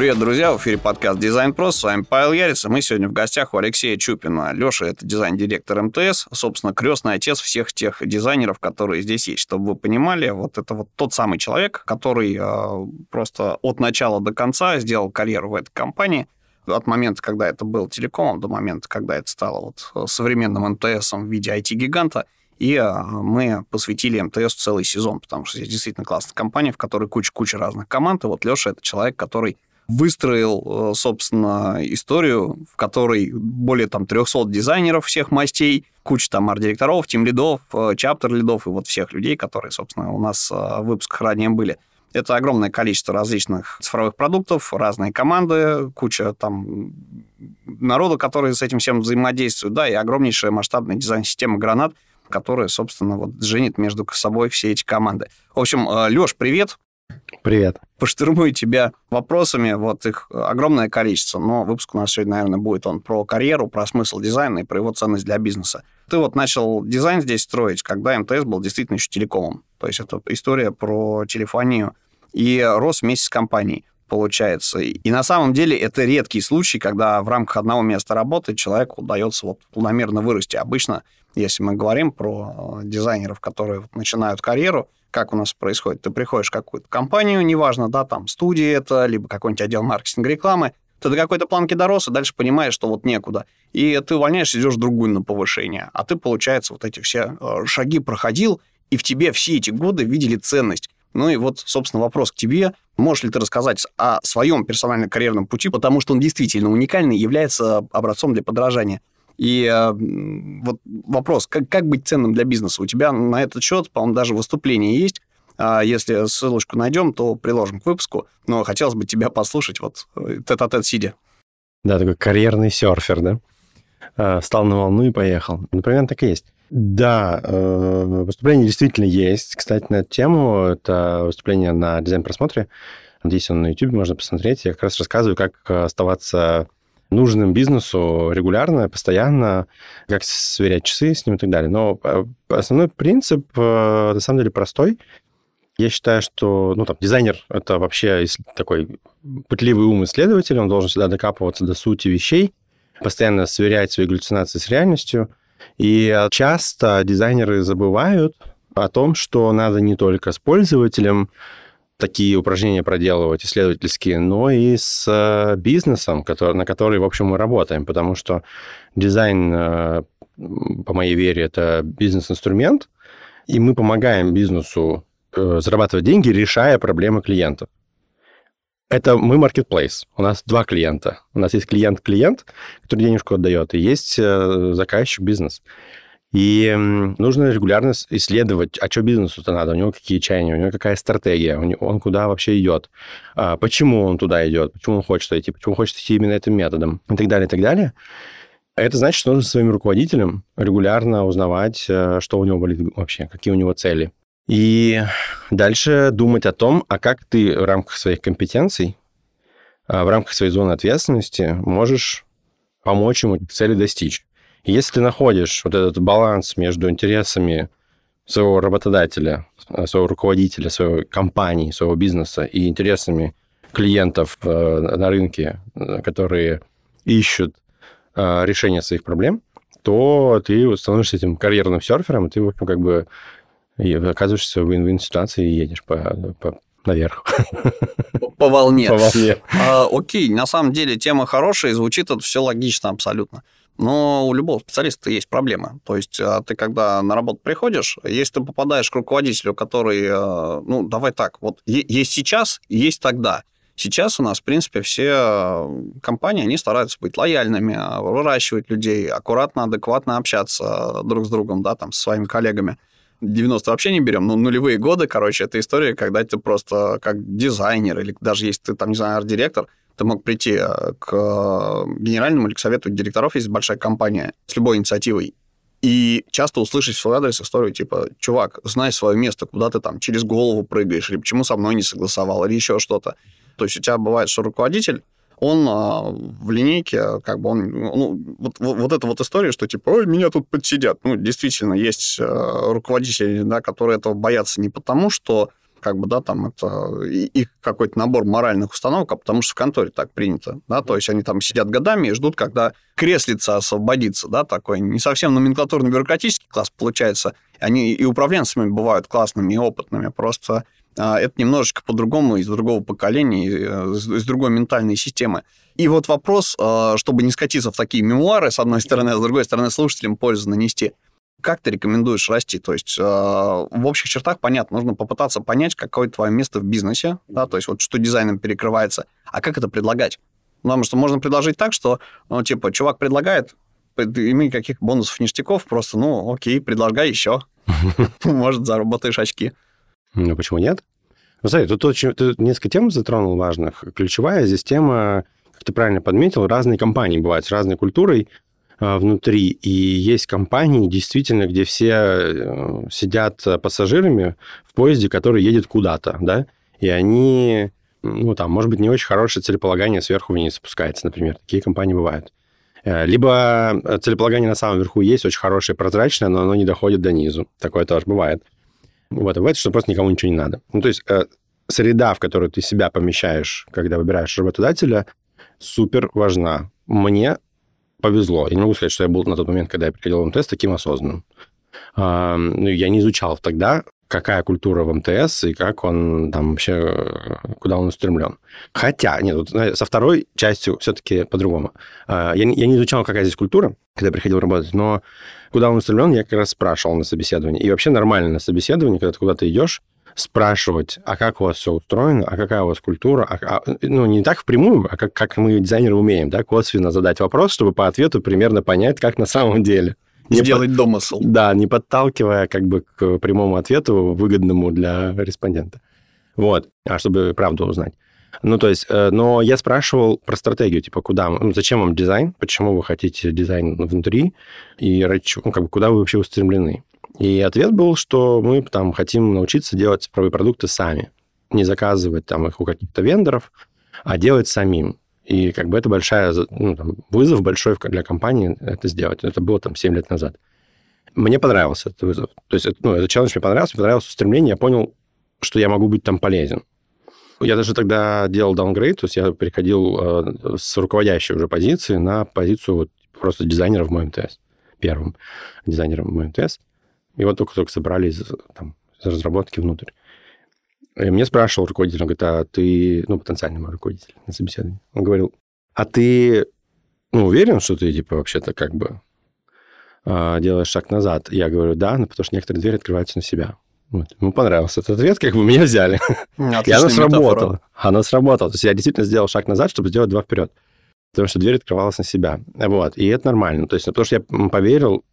Привет, друзья! В эфире подкаст «Дизайн Про». С вами Павел Яриц. Мы сегодня в гостях у Алексея Чупина. Леша – это дизайн-директор МТС, собственно, крестный отец всех тех дизайнеров, которые здесь есть. Чтобы вы понимали, вот это вот тот самый человек, который э, просто от начала до конца сделал карьеру в этой компании. От момента, когда это был телекомом, до момента, когда это стало вот современным МТСом в виде IT-гиганта – и а, мы посвятили МТС целый сезон, потому что здесь действительно классная компания, в которой куча-куча разных команд. И вот Леша — это человек, который выстроил, э, собственно, историю, в которой более там 300 дизайнеров всех мастей, куча там арт-директоров, тим-лидов, э, чаптер-лидов и вот всех людей, которые, собственно, у нас э, в выпусках ранее были. Это огромное количество различных цифровых продуктов, разные команды, куча там народу, который с этим всем взаимодействует, да, и огромнейшая масштабная дизайн-система «Гранат», которая, собственно, вот женит между собой все эти команды. В общем, Леш, привет. Привет. Поштурмую тебя вопросами, вот их огромное количество, но выпуск у нас сегодня, наверное, будет он про карьеру, про смысл дизайна и про его ценность для бизнеса. Ты вот начал дизайн здесь строить, когда МТС был действительно еще телекомом. То есть это история про телефонию и рос вместе с компанией получается. И на самом деле это редкий случай, когда в рамках одного места работы человеку удается вот планомерно вырасти. Обычно, если мы говорим про дизайнеров, которые начинают карьеру, как у нас происходит? Ты приходишь в какую-то компанию, неважно, да, там студия это, либо какой-нибудь отдел маркетинга рекламы, ты до какой-то планки дорос, и дальше понимаешь, что вот некуда. И ты увольняешься, идешь другую на повышение. А ты, получается, вот эти все э, шаги проходил, и в тебе все эти годы видели ценность. Ну и вот, собственно, вопрос к тебе. Можешь ли ты рассказать о своем персональном карьерном пути, потому что он действительно уникальный, является образцом для подражания. И э, вот вопрос, как, как быть ценным для бизнеса? У тебя на этот счет, по-моему, даже выступление есть. А если ссылочку найдем, то приложим к выпуску. Но хотелось бы тебя послушать вот э, тет-а-тет сидя. Да, такой карьерный серфер, да? А, встал на волну и поехал. Например, так и есть. Да, э, выступление действительно есть. Кстати, на эту тему, это выступление на дизайн-просмотре. Здесь он на YouTube можно посмотреть. Я как раз рассказываю, как оставаться нужным бизнесу регулярно, постоянно, как сверять часы с ним и так далее. Но э, основной принцип, э, на самом деле, простой. Я считаю, что ну, там, дизайнер — это вообще такой пытливый ум исследователь, он должен всегда докапываться до сути вещей, постоянно сверять свои галлюцинации с реальностью, и часто дизайнеры забывают о том, что надо не только с пользователем такие упражнения проделывать исследовательские, но и с э, бизнесом, который, на который, в общем, мы работаем, потому что дизайн, э, по моей вере, это бизнес-инструмент, и мы помогаем бизнесу э, зарабатывать деньги, решая проблемы клиентов. Это мы marketplace. У нас два клиента. У нас есть клиент-клиент, который денежку отдает, и есть э, заказчик бизнес. И нужно регулярно исследовать, а что бизнесу-то надо, у него какие чаяния, у него какая стратегия, он куда вообще идет, а почему он туда идет, почему он хочет идти, почему хочет идти именно этим методом и так далее, и так далее. Это значит, что нужно своим руководителям регулярно узнавать, э, что у него болит вообще, какие у него цели. И дальше думать о том, а как ты в рамках своих компетенций, а, в рамках своей зоны ответственности можешь помочь ему цели достичь. И если ты находишь вот этот баланс между интересами своего работодателя, а, своего руководителя, своей компании, своего бизнеса и интересами клиентов э, на рынке, э, которые ищут э, решение своих проблем, то ты становишься этим карьерным серфером, и ты, в общем, как бы и оказываешься в вин-вин ситуации и едешь по, по наверх. По волне. По волне. А, окей, на самом деле тема хорошая, звучит это все логично абсолютно. Но у любого специалиста есть проблемы. То есть а, ты, когда на работу приходишь, если ты попадаешь к руководителю, который, а, ну, давай так, вот есть сейчас, есть тогда. Сейчас у нас, в принципе, все а, компании, они стараются быть лояльными, выращивать людей, аккуратно, адекватно общаться друг с другом, да, там, со своими коллегами. 90 вообще не берем, но нулевые годы, короче, это история, когда ты просто как дизайнер или даже если ты там, не знаю, арт-директор, ты мог прийти э, к э, генеральному или к совету директоров, есть большая компания, с любой инициативой, и часто услышать в свой адрес историю типа, чувак, знай свое место, куда ты там через голову прыгаешь, или почему со мной не согласовал, или еще что-то. То есть у тебя бывает, что руководитель он а, в линейке, как бы он, ну, вот, вот, вот эта вот история, что типа, ой, меня тут подсидят. Ну, действительно, есть а, руководители, да, которые этого боятся не потому, что как бы, да, там это их какой-то набор моральных установок, а потому что в конторе так принято, да, то есть они там сидят годами и ждут, когда креслица освободится, да, такой не совсем номенклатурно-бюрократический класс получается, они и управленцами бывают классными и опытными, просто а, это немножечко по-другому, из другого поколения, э, из другой ментальной системы. И вот вопрос, а, чтобы не скатиться в такие мемуары, с одной стороны, а с другой стороны, слушателям пользу нанести. Как ты рекомендуешь расти? То есть в общих чертах, понятно, нужно попытаться понять, какое твое место в бизнесе, да, то есть вот что дизайном перекрывается, а как это предлагать? Потому что можно предложить так, что, ну, типа, чувак предлагает, и никаких бонусов, ништяков, просто, ну, окей, предлагай еще. Может, заработаешь очки. Ну, почему нет? Ну, смотри, тут, очень, тут несколько тем затронул важных. Ключевая здесь тема, как ты правильно подметил, разные компании бывают с разной культурой внутри. И есть компании, действительно, где все э, сидят пассажирами в поезде, который едет куда-то, да, и они, ну, там, может быть, не очень хорошее целеполагание сверху вниз спускается, например. Такие компании бывают. Э, либо целеполагание на самом верху есть, очень хорошее, прозрачное, но оно не доходит до низу. Такое тоже бывает. Вот, бывает, что просто никому ничего не надо. Ну, то есть э, среда, в которую ты себя помещаешь, когда выбираешь работодателя, супер важна. Мне повезло. Я не могу сказать, что я был на тот момент, когда я приходил в МТС, таким осознанным. Ну, я не изучал тогда, какая культура в МТС и как он там вообще, э, куда он устремлен. Хотя, нет, вот, со второй частью все-таки по-другому. А, я, я не изучал, какая здесь культура, когда приходил работать, но куда он устремлен, я как раз спрашивал на собеседовании. И вообще нормально на собеседовании, когда ты куда-то идешь, спрашивать, а как у вас все устроено, а какая у вас культура, а, а, ну, не так впрямую, а как, как мы, дизайнеры, умеем, да, косвенно задать вопрос, чтобы по ответу примерно понять, как на самом деле. Не Сделать под... домысл. Да, не подталкивая как бы к прямому ответу, выгодному для респондента. Вот, а чтобы правду узнать. Ну, то есть, э, но я спрашивал про стратегию, типа, куда, ну, зачем вам дизайн, почему вы хотите дизайн внутри, и ну, как бы, куда вы вообще устремлены. И ответ был, что мы там хотим научиться делать цифровые продукты сами, не заказывать там их у каких-то вендоров, а делать самим. И как бы это большая, ну, там, вызов большой для компании это сделать. Это было там 7 лет назад. Мне понравился этот вызов. То есть, ну, этот челлендж мне понравился, мне понравилось устремление, я понял, что я могу быть там полезен. Я даже тогда делал downgrade, то есть я переходил э, с руководящей уже позиции на позицию вот, просто дизайнера в мой МТС, первым дизайнером в мой Вот только-только собрали из, там, из разработки внутрь. И мне спрашивал руководитель, он говорит, а ты, ну, потенциальный мой руководитель на собеседовании, он говорил, а ты, ну, уверен, что ты, типа, вообще-то как бы э, делаешь шаг назад? Я говорю, да, но потому что некоторые двери открываются на себя. Вот. Ему понравился этот ответ, как бы меня взяли. И оно сработало. Оно сработало. То есть я действительно сделал шаг назад, чтобы сделать два вперед. Потому что дверь открывалась на себя. Вот. И это нормально. То есть потому что я поверил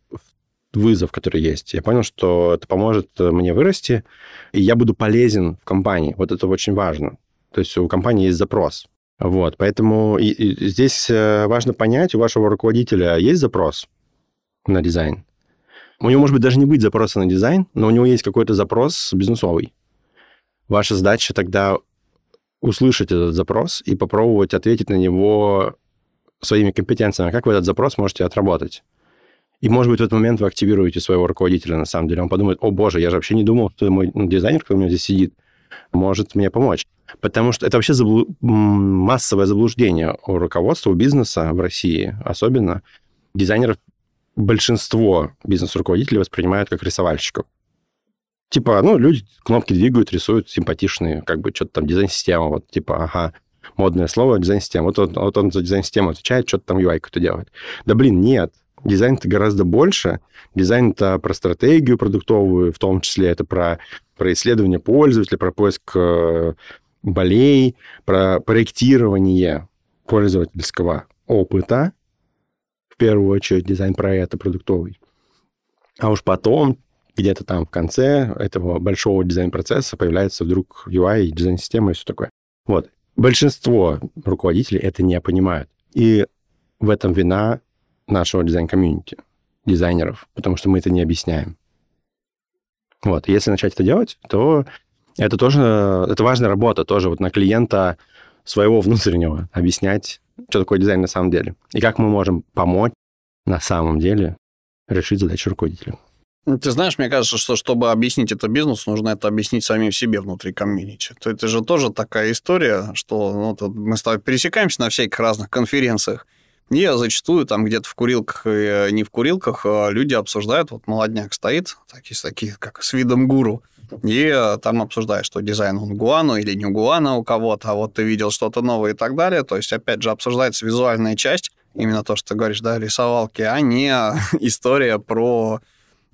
вызов, который есть. Я понял, что это поможет мне вырасти, и я буду полезен в компании. Вот это очень важно. То есть у компании есть запрос. Вот, поэтому и, и здесь э, важно понять, у вашего руководителя есть запрос на дизайн? У него, может быть, даже не быть запроса на дизайн, но у него есть какой-то запрос бизнесовый. Ваша задача тогда услышать этот запрос и попробовать ответить на него своими компетенциями. Как вы этот запрос можете отработать? И, может быть, в этот момент вы активируете своего руководителя, на самом деле. Он подумает, о, боже, я же вообще не думал, что мой ну, дизайнер, который у меня здесь сидит, может мне помочь. Потому что это вообще заблу... массовое заблуждение у руководства, у бизнеса в России особенно. Дизайнеров большинство бизнес-руководителей воспринимают как рисовальщиков. Типа, ну, люди кнопки двигают, рисуют симпатичные, как бы что-то там дизайн-система, вот типа, ага, модное слово дизайн-система. Вот он, вот он за дизайн-систему отвечает, что-то там UI-ку-то делает. Да блин, нет. Дизайн это гораздо больше. Дизайн это про стратегию продуктовую, в том числе это про, про исследование пользователя, про поиск э, болей, про проектирование пользовательского опыта в первую очередь дизайн проекта продуктовый. А уж потом, где-то там в конце этого большого дизайн-процесса появляется вдруг UI, дизайн-система и все такое. Вот. Большинство руководителей это не понимают. И в этом вина нашего дизайн-комьюнити, дизайнеров, потому что мы это не объясняем. Вот. Если начать это делать, то это тоже, это важная работа тоже вот на клиента своего внутреннего объяснять, что такое дизайн на самом деле, и как мы можем помочь на самом деле решить задачу руководителя. Ты знаешь, мне кажется, что чтобы объяснить это бизнесу, нужно это объяснить самим себе внутри комьюнити. То это же тоже такая история, что ну, мы с тобой пересекаемся на всяких разных конференциях, и зачастую там где-то в курилках и не в курилках а люди обсуждают, вот молодняк стоит, такие, такие как с видом гуру, и э, там обсуждаешь, что дизайн он гуану или не гуана у кого-то, а вот ты видел что-то новое и так далее. То есть, опять же, обсуждается визуальная часть, именно то, что ты говоришь, да, рисовалки, а не история про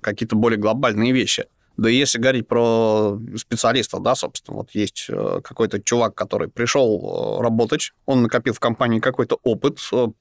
какие-то более глобальные вещи. Да и если говорить про специалистов, да, собственно, вот есть э, какой-то чувак, который пришел э, работать, он накопил в компании какой-то опыт,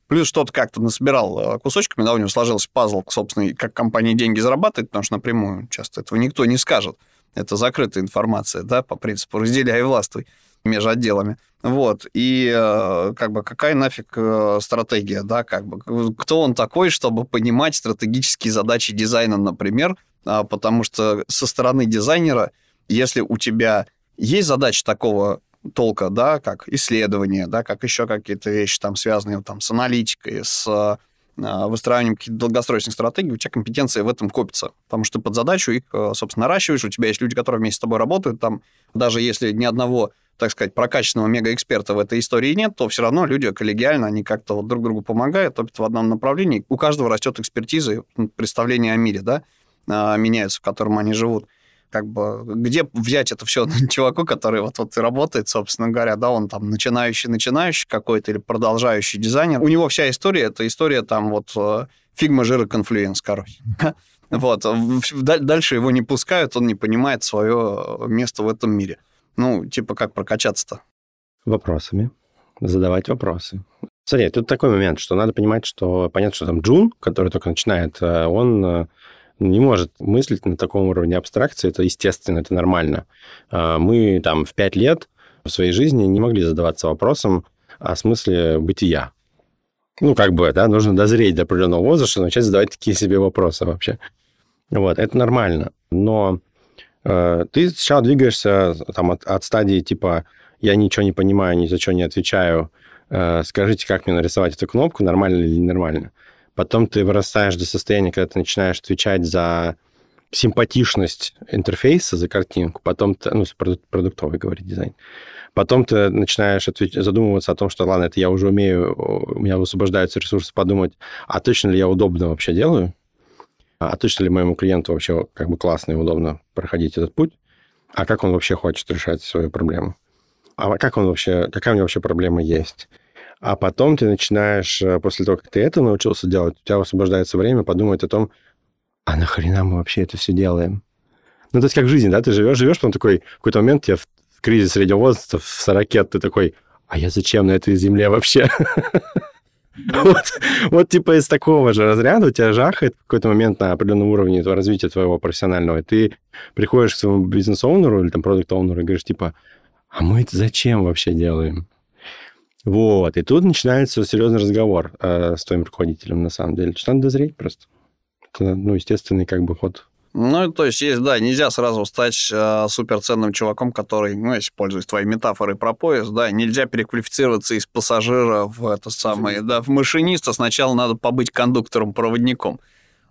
плюс что-то как-то насобирал кусочками, да, у него сложился пазл, собственно, как компания деньги зарабатывает, потому что напрямую часто этого никто не скажет. Это закрытая информация, да, по принципу разделяй и властвуй между отделами. Вот. И э, как бы какая нафиг э, стратегия, да, как бы кто он такой, чтобы понимать стратегические задачи дизайна, например, потому что со стороны дизайнера, если у тебя есть задача такого толка, да, как исследование, да, как еще какие-то вещи там связанные там с аналитикой, с а, выстраиванием каких-то долгосрочных стратегий, у тебя компетенция в этом копится. Потому что ты под задачу их, собственно, наращиваешь, у тебя есть люди, которые вместе с тобой работают, там, даже если ни одного так сказать, прокачанного мегаэксперта в этой истории нет, то все равно люди коллегиально, они как-то вот друг другу помогают, топят в одном направлении. У каждого растет экспертиза, представление о мире, да, а, меняется, в котором они живут как бы где взять это все чуваку, который вот, вот работает, собственно говоря, да, он там начинающий-начинающий какой-то или продолжающий дизайнер. У него вся история, это история там вот э, Figma, Jira, Confluence, короче. Вот. Дальше его не пускают, он не понимает свое место в этом мире. Ну, типа, как прокачаться-то? Вопросами. Задавать вопросы. Смотри, тут такой момент, что надо понимать, что понятно, что там Джун, который только начинает, э, он э, не может мыслить на таком уровне абстракции, это естественно, это нормально. А, мы там в пять лет в своей жизни не могли задаваться вопросом о смысле бытия. Ну, как бы, да, нужно дозреть до определенного возраста, начать задавать такие себе вопросы вообще. Вот, это нормально. Но э, ты сначала двигаешься там от, от стадии типа «я ничего не понимаю, ни за что не отвечаю», э, скажите, как мне нарисовать эту кнопку, нормально или ненормально. Потом ты вырастаешь до состояния, когда ты начинаешь отвечать за симпатичность интерфейса, за картинку, потом ты, ну, продуктовый, говорит дизайн. Потом ты начинаешь отвеч... задумываться о том, что, ладно, это я уже умею, у меня высвобождаются ресурсы подумать, а точно ли я удобно вообще делаю? А точно ли моему клиенту вообще как бы классно и удобно проходить этот путь? А как он вообще хочет решать свою проблему? А как он вообще, какая у него вообще проблема есть? А потом ты начинаешь, э, после того, как ты это научился делать, у тебя освобождается время подумать о том, а нахрена мы вообще это все делаем? Ну, то есть как в жизни, да, ты живешь, живешь, потом такой, в какой-то момент тебе в кризис среднего возраста, в 40 ты такой, а я зачем на этой земле вообще? Вот, вот типа из такого же разряда у тебя жахает в какой-то момент на определенном уровне этого развития твоего профессионального, и ты приходишь к своему бизнес-оунеру или там продукт-оунеру и говоришь, типа, а мы это зачем вообще делаем? Вот, и тут начинается серьезный разговор э, с твоим руководителем, на самом деле. То есть надо дозреть просто. Это, ну, естественный как бы ход. Ну, то есть, есть, да, нельзя сразу стать э, суперценным чуваком, который, ну, если пользуюсь твоей метафорой про поезд, да, нельзя переквалифицироваться из пассажира в это самое, да, в машиниста. Сначала надо побыть кондуктором-проводником.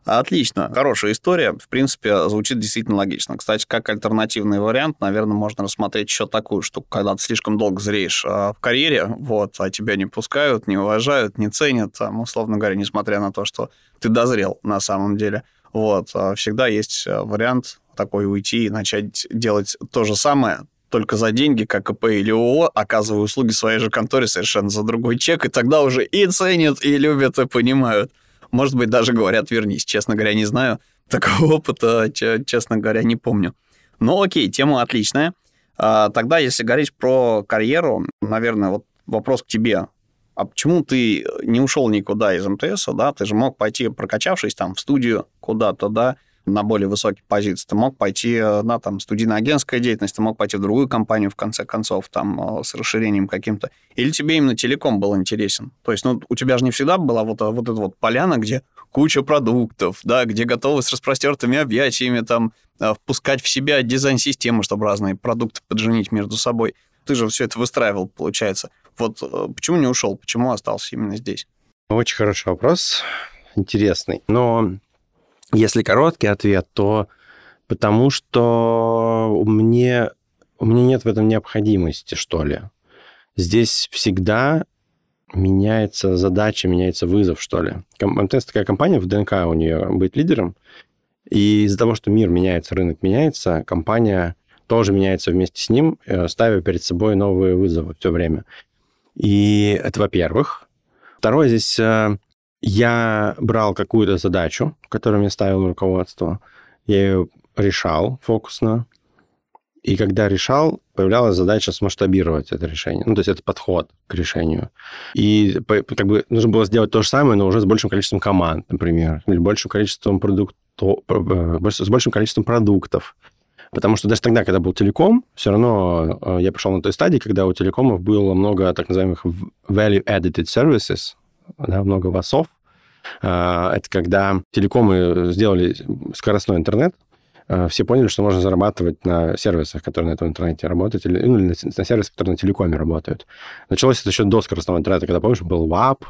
Отлично, хорошая история. В принципе, звучит действительно логично. Кстати, как альтернативный вариант, наверное, можно рассмотреть еще такую штуку, когда ты слишком долго зреешь а, в карьере, вот, а тебя не пускают, не уважают, не ценят, там, условно говоря, несмотря на то, что ты дозрел на самом деле. Вот, а всегда есть а, вариант такой уйти и начать делать то же самое, только за деньги, как ИП или ООО, оказывая услуги своей же конторе совершенно за другой чек, и тогда уже и ценят, и любят, и понимают. Может быть, даже говорят, вернись. Честно говоря, не знаю. Такого опыта, честно говоря, не помню. Но ну, окей, тема отличная. А, тогда, если говорить про карьеру, наверное, вот вопрос к тебе. А почему ты не ушел никуда из МТС, да? Ты же мог пойти, прокачавшись там в студию куда-то, да, на более высокие позиции. Ты мог пойти на там студийно-агентская деятельность, ты мог пойти в другую компанию, в конце концов, там, э, с расширением каким-то. Или тебе именно телеком был интересен? То есть, ну, у тебя же не всегда была вот, вот эта вот поляна, где куча продуктов, да, где готовы с распростертыми объятиями там э, впускать в себя дизайн-системы, чтобы разные продукты подженить между собой. Ты же все это выстраивал, получается. Вот э, почему не ушел, почему остался именно здесь? Очень хороший вопрос, интересный. Но Если короткий ответ, то потому что мне, у меня нет в этом необходимости, что ли. Здесь всегда меняется задача, меняется вызов, что ли. МТС такая компания, в ДНК у нее быть лидером, и из-за того, что мир меняется, рынок меняется, компания тоже меняется вместе с ним, э, ставя перед собой новые вызовы все время. И это, во-первых. Второе, здесь э, я брал какую-то задачу, которую мне ставило руководство, я ее решал фокусно, и когда решал, появлялась задача смасштабировать это решение. Ну, то есть это подход к решению. И как бы нужно было сделать то же самое, но уже с большим количеством команд, например, или большим количеством продуктов, э, с большим количеством продуктов. Потому что даже тогда, когда был телеком, все равно э, я пришел на той стадии, когда у телекомов было много так называемых value-added services, да, много ВАСов. Э, это когда телекомы сделали скоростной интернет, Э, все поняли, что можно зарабатывать на сервисах, которые на этом интернете работают, или, ну, на, на сервисах, которые на телекоме работают. Началось это еще до скоростного интернета, когда, помнишь, был WAP,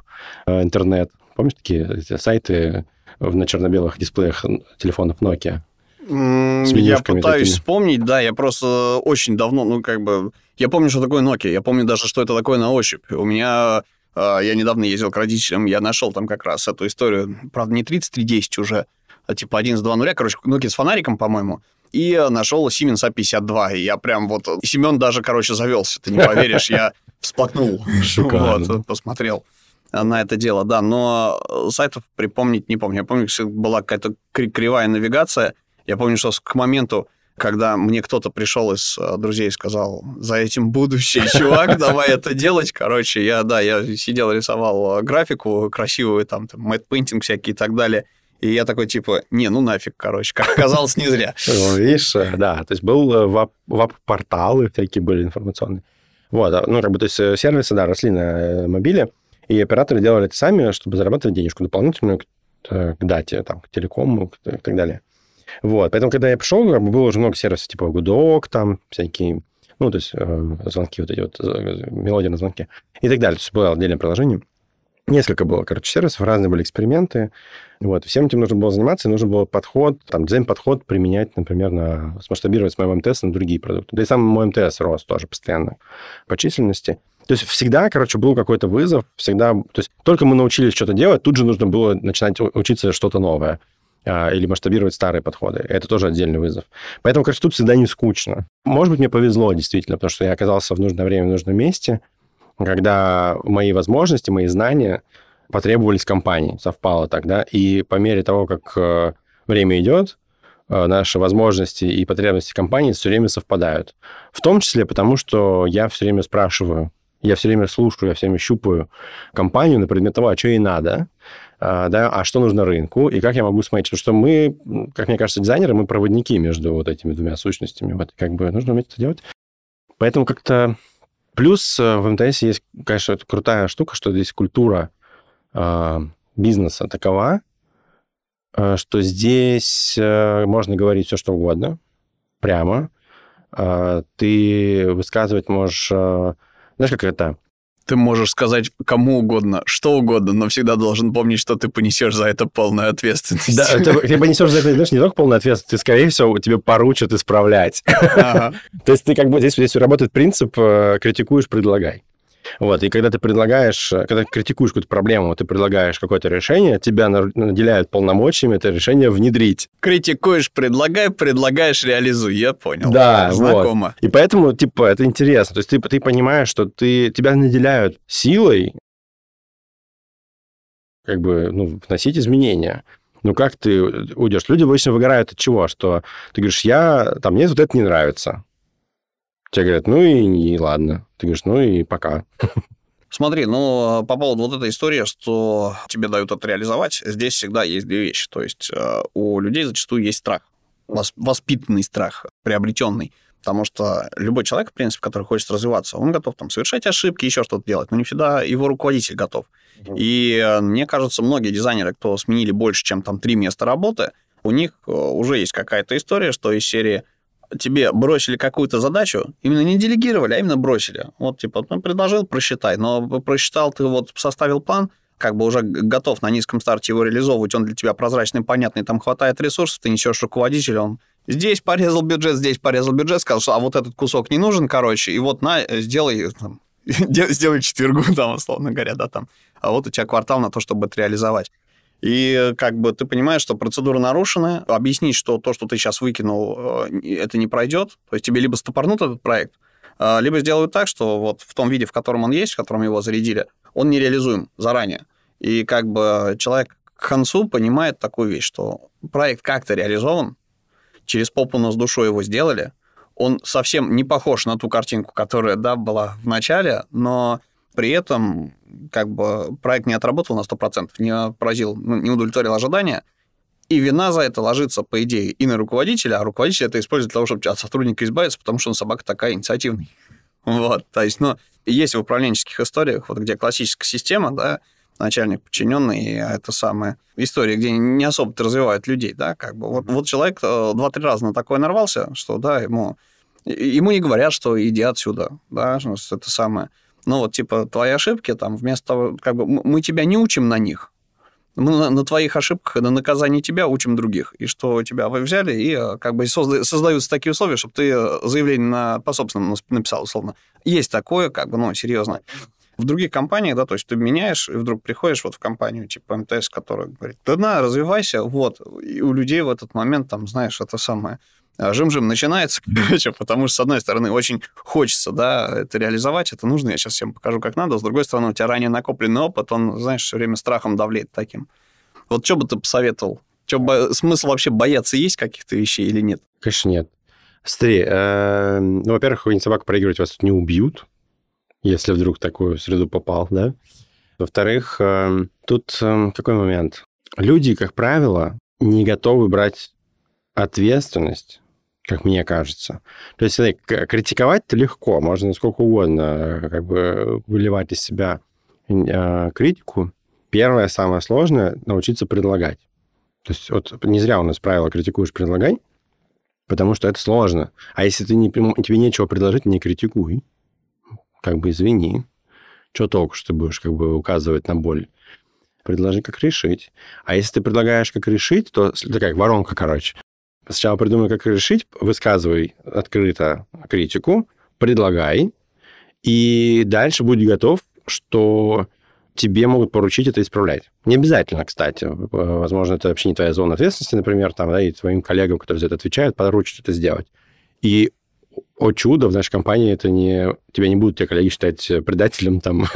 э, интернет. Помнишь такие эти сайты на черно-белых дисплеях телефонов Nokia? Я пытаюсь такими. вспомнить, да, я просто очень давно, ну, как бы... Я помню, что такое Nokia, я помню даже, что это такое на ощупь. У меня... Э, я недавно ездил к родителям, я нашел там как раз эту историю, правда, не 3310 уже, а, типа 11.2.0, короче, Nokia с фонариком, по-моему, и нашел Siemens A52. И я прям вот... И Семен даже, короче, завелся, ты не поверишь, я всплакнул. Шикарно. Вот, посмотрел на это дело, да. Но сайтов припомнить не помню. Я помню, что была какая-то кривая навигация. Я помню, что к моменту, когда мне кто-то пришел из э, друзей и сказал, за этим будущее, чувак, давай это делать. Короче, я, да, я сидел, рисовал э, графику красивую, там, там, мэтт пейнтинг всякие и так далее. И я такой, типа, не, ну нафиг, короче, как оказалось, не зря. Видишь, э, да, то есть был э, веб-порталы всякие были информационные. Вот, а, ну, как бы, то есть сервисы, да, росли на мобиле, и операторы делали это сами, чтобы зарабатывать денежку дополнительную к, к дате, там, к телекому и так далее. Вот, поэтому, когда я пришел, было уже много сервисов, типа Гудок, там, всякие, ну, то есть э, звонки вот эти вот, мелодии на звонке и так далее. То есть было отдельное приложение. Несколько было, короче, сервисов, разные были эксперименты. Вот. Всем этим нужно было заниматься, и нужно было подход, там, дизайн-подход применять, например, на смасштабировать с моим МТС на другие продукты. Да и сам мой МТС рос тоже постоянно по численности. То есть всегда, короче, был какой-то вызов, всегда... То есть только мы научились что-то делать, тут же нужно было начинать учиться что-то новое или масштабировать старые подходы. Это тоже отдельный вызов. Поэтому, короче, тут всегда не скучно. Может быть, мне повезло действительно, потому что я оказался в нужное время в нужном месте, когда мои возможности, мои знания потребовались компании, совпало тогда. И по мере того, как э, время идет, э, наши возможности и потребности компании все время совпадают. В том числе потому, что я все время спрашиваю, я все время слушаю, я все время щупаю компанию на предмет того, а что ей надо, а, да, а что нужно рынку, и как я могу смотреть. Потому что мы, как мне кажется, дизайнеры, мы проводники между вот этими двумя сущностями. Вот, как бы нужно уметь это делать. Поэтому как-то Плюс э, в МТС есть, конечно, крутая штука, что здесь культура э, бизнеса такова, э, что здесь э, можно говорить все, что угодно, прямо. Э, ты высказывать можешь... Знаешь, как это? Ты можешь сказать кому угодно, что угодно, но всегда должен помнить, что ты понесешь за это полную ответственность. Да, ты, ты понесешь за это, знаешь, не только полную ответственность, ты, скорее всего, тебе поручат исправлять. Ага. То есть ты как бы здесь, здесь работает принцип э, критикуешь, предлагай. Вот, и когда ты предлагаешь, э, когда критикуешь какую-то проблему, ты предлагаешь какое-то решение, тебя наделяют полномочиями это решение внедрить. Критикуешь, предлагай, предлагаешь, реализуй. Я понял. Да, знакомо. Вот. И поэтому, типа, это интересно. То есть ты, ты понимаешь, что ты, тебя наделяют силой как бы, ну, вносить изменения. Ну, как ты уйдешь? Люди обычно выгорают от чего? Что ты говоришь, я, там, мне вот это не нравится. Тебе говорят, ну и, и ладно. Ты говоришь, ну и пока. Смотри, ну, по поводу вот этой истории, что тебе дают это реализовать, здесь всегда есть две вещи. То есть э, у людей зачастую есть страх, воспитанный страх, приобретенный. Потому что любой человек, в принципе, который хочет развиваться, он готов там совершать ошибки, еще что-то делать, но не всегда его руководитель готов. И э, мне кажется, многие дизайнеры, кто сменили больше, чем там три места работы, у них уже есть какая-то история, что из серии тебе бросили какую-то задачу, именно не делегировали, а именно бросили. Вот, типа, ну, предложил, просчитай. Но просчитал ты, вот, составил план, как бы уже готов на низком старте его реализовывать, он для тебя прозрачный, понятный, там хватает ресурсов, ты несешь руководителя, он здесь порезал бюджет, здесь порезал бюджет, сказал, что а вот этот кусок не нужен, короче, и вот на, сделай, там, сделай четвергу, там, условно говоря, да, там, а вот у тебя квартал на то, чтобы это реализовать. И как бы ты понимаешь, что процедура нарушена, объяснить, что то, что ты сейчас выкинул, э, это не пройдет, то есть тебе либо стопорнут этот проект, а, либо сделают так, что вот в том виде, в котором он есть, в котором его зарядили, он нереализуем заранее. И как бы человек к концу понимает такую вещь, что проект как-то реализован, через попу с душой его сделали, он совсем не похож на ту картинку, которая, да, была в начале, но при этом как бы проект не отработал на 100%, не поразил, ну, не удовлетворил ожидания, и вина за это ложится, по идее, и на руководителя, а руководитель это использует для того, чтобы от сотрудника избавиться, потому что он собака такая инициативный. Вот, то есть, ну, есть в управленческих историях, вот где классическая система, да, начальник подчиненный, это самая история, где не особо развивают людей, да, как бы. Вот, вот человек э, два-три раза на такое нарвался, что, да, ему, ему не говорят, что иди отсюда, да, это самое. Ну, вот, типа, твои ошибки, там, вместо того, как бы, мы тебя не учим на них, мы на, на твоих ошибках, на наказании тебя учим других. И что тебя вы взяли, и э, как бы созда, создаются такие условия, чтобы ты э, заявление на, по собственному написал, условно. Есть такое, как бы, ну, серьезно. В других компаниях, да, то есть ты меняешь, и вдруг приходишь вот в компанию типа МТС, которая говорит, да на, развивайся, вот. И у людей в этот момент, там, знаешь, это самое жим-жим начинается, короче, потому что, с одной стороны, очень хочется, да, это реализовать, это нужно, я сейчас всем покажу, как надо, с другой стороны, у тебя ранее накопленный опыт, он, знаешь, все время страхом давлеет таким. Вот что бы ты посоветовал? Что, бо... смысл вообще бояться есть каких-то вещей или нет? Конечно, нет. Смотри, э, ну, во-первых, какой-нибудь собака проигрывать вас не убьют, если вдруг такую среду попал, да? Во-вторых, э, тут э, какой момент? Люди, как правило, не готовы брать ответственность как мне кажется. То есть, критиковать-то легко, можно сколько угодно как бы выливать из себя э, критику. Первое, самое сложное – научиться предлагать. То есть вот не зря у нас правило «критикуешь, предлагай», потому что это сложно. А если ты не, тебе нечего предложить, не критикуй. Как бы извини. Что толку, что ты будешь как бы указывать на боль? Предложи, как решить. А если ты предлагаешь, как решить, то такая воронка, короче. Сначала придумай, как решить, высказывай открыто критику, предлагай, и дальше будь готов, что тебе могут поручить это исправлять. Не обязательно, кстати. Возможно, это вообще не твоя зона ответственности, например, там, да, и твоим коллегам, которые за это отвечают, поручат это сделать. И о чудо, в нашей компании это не... Тебя не будут те коллеги считать предателем, там,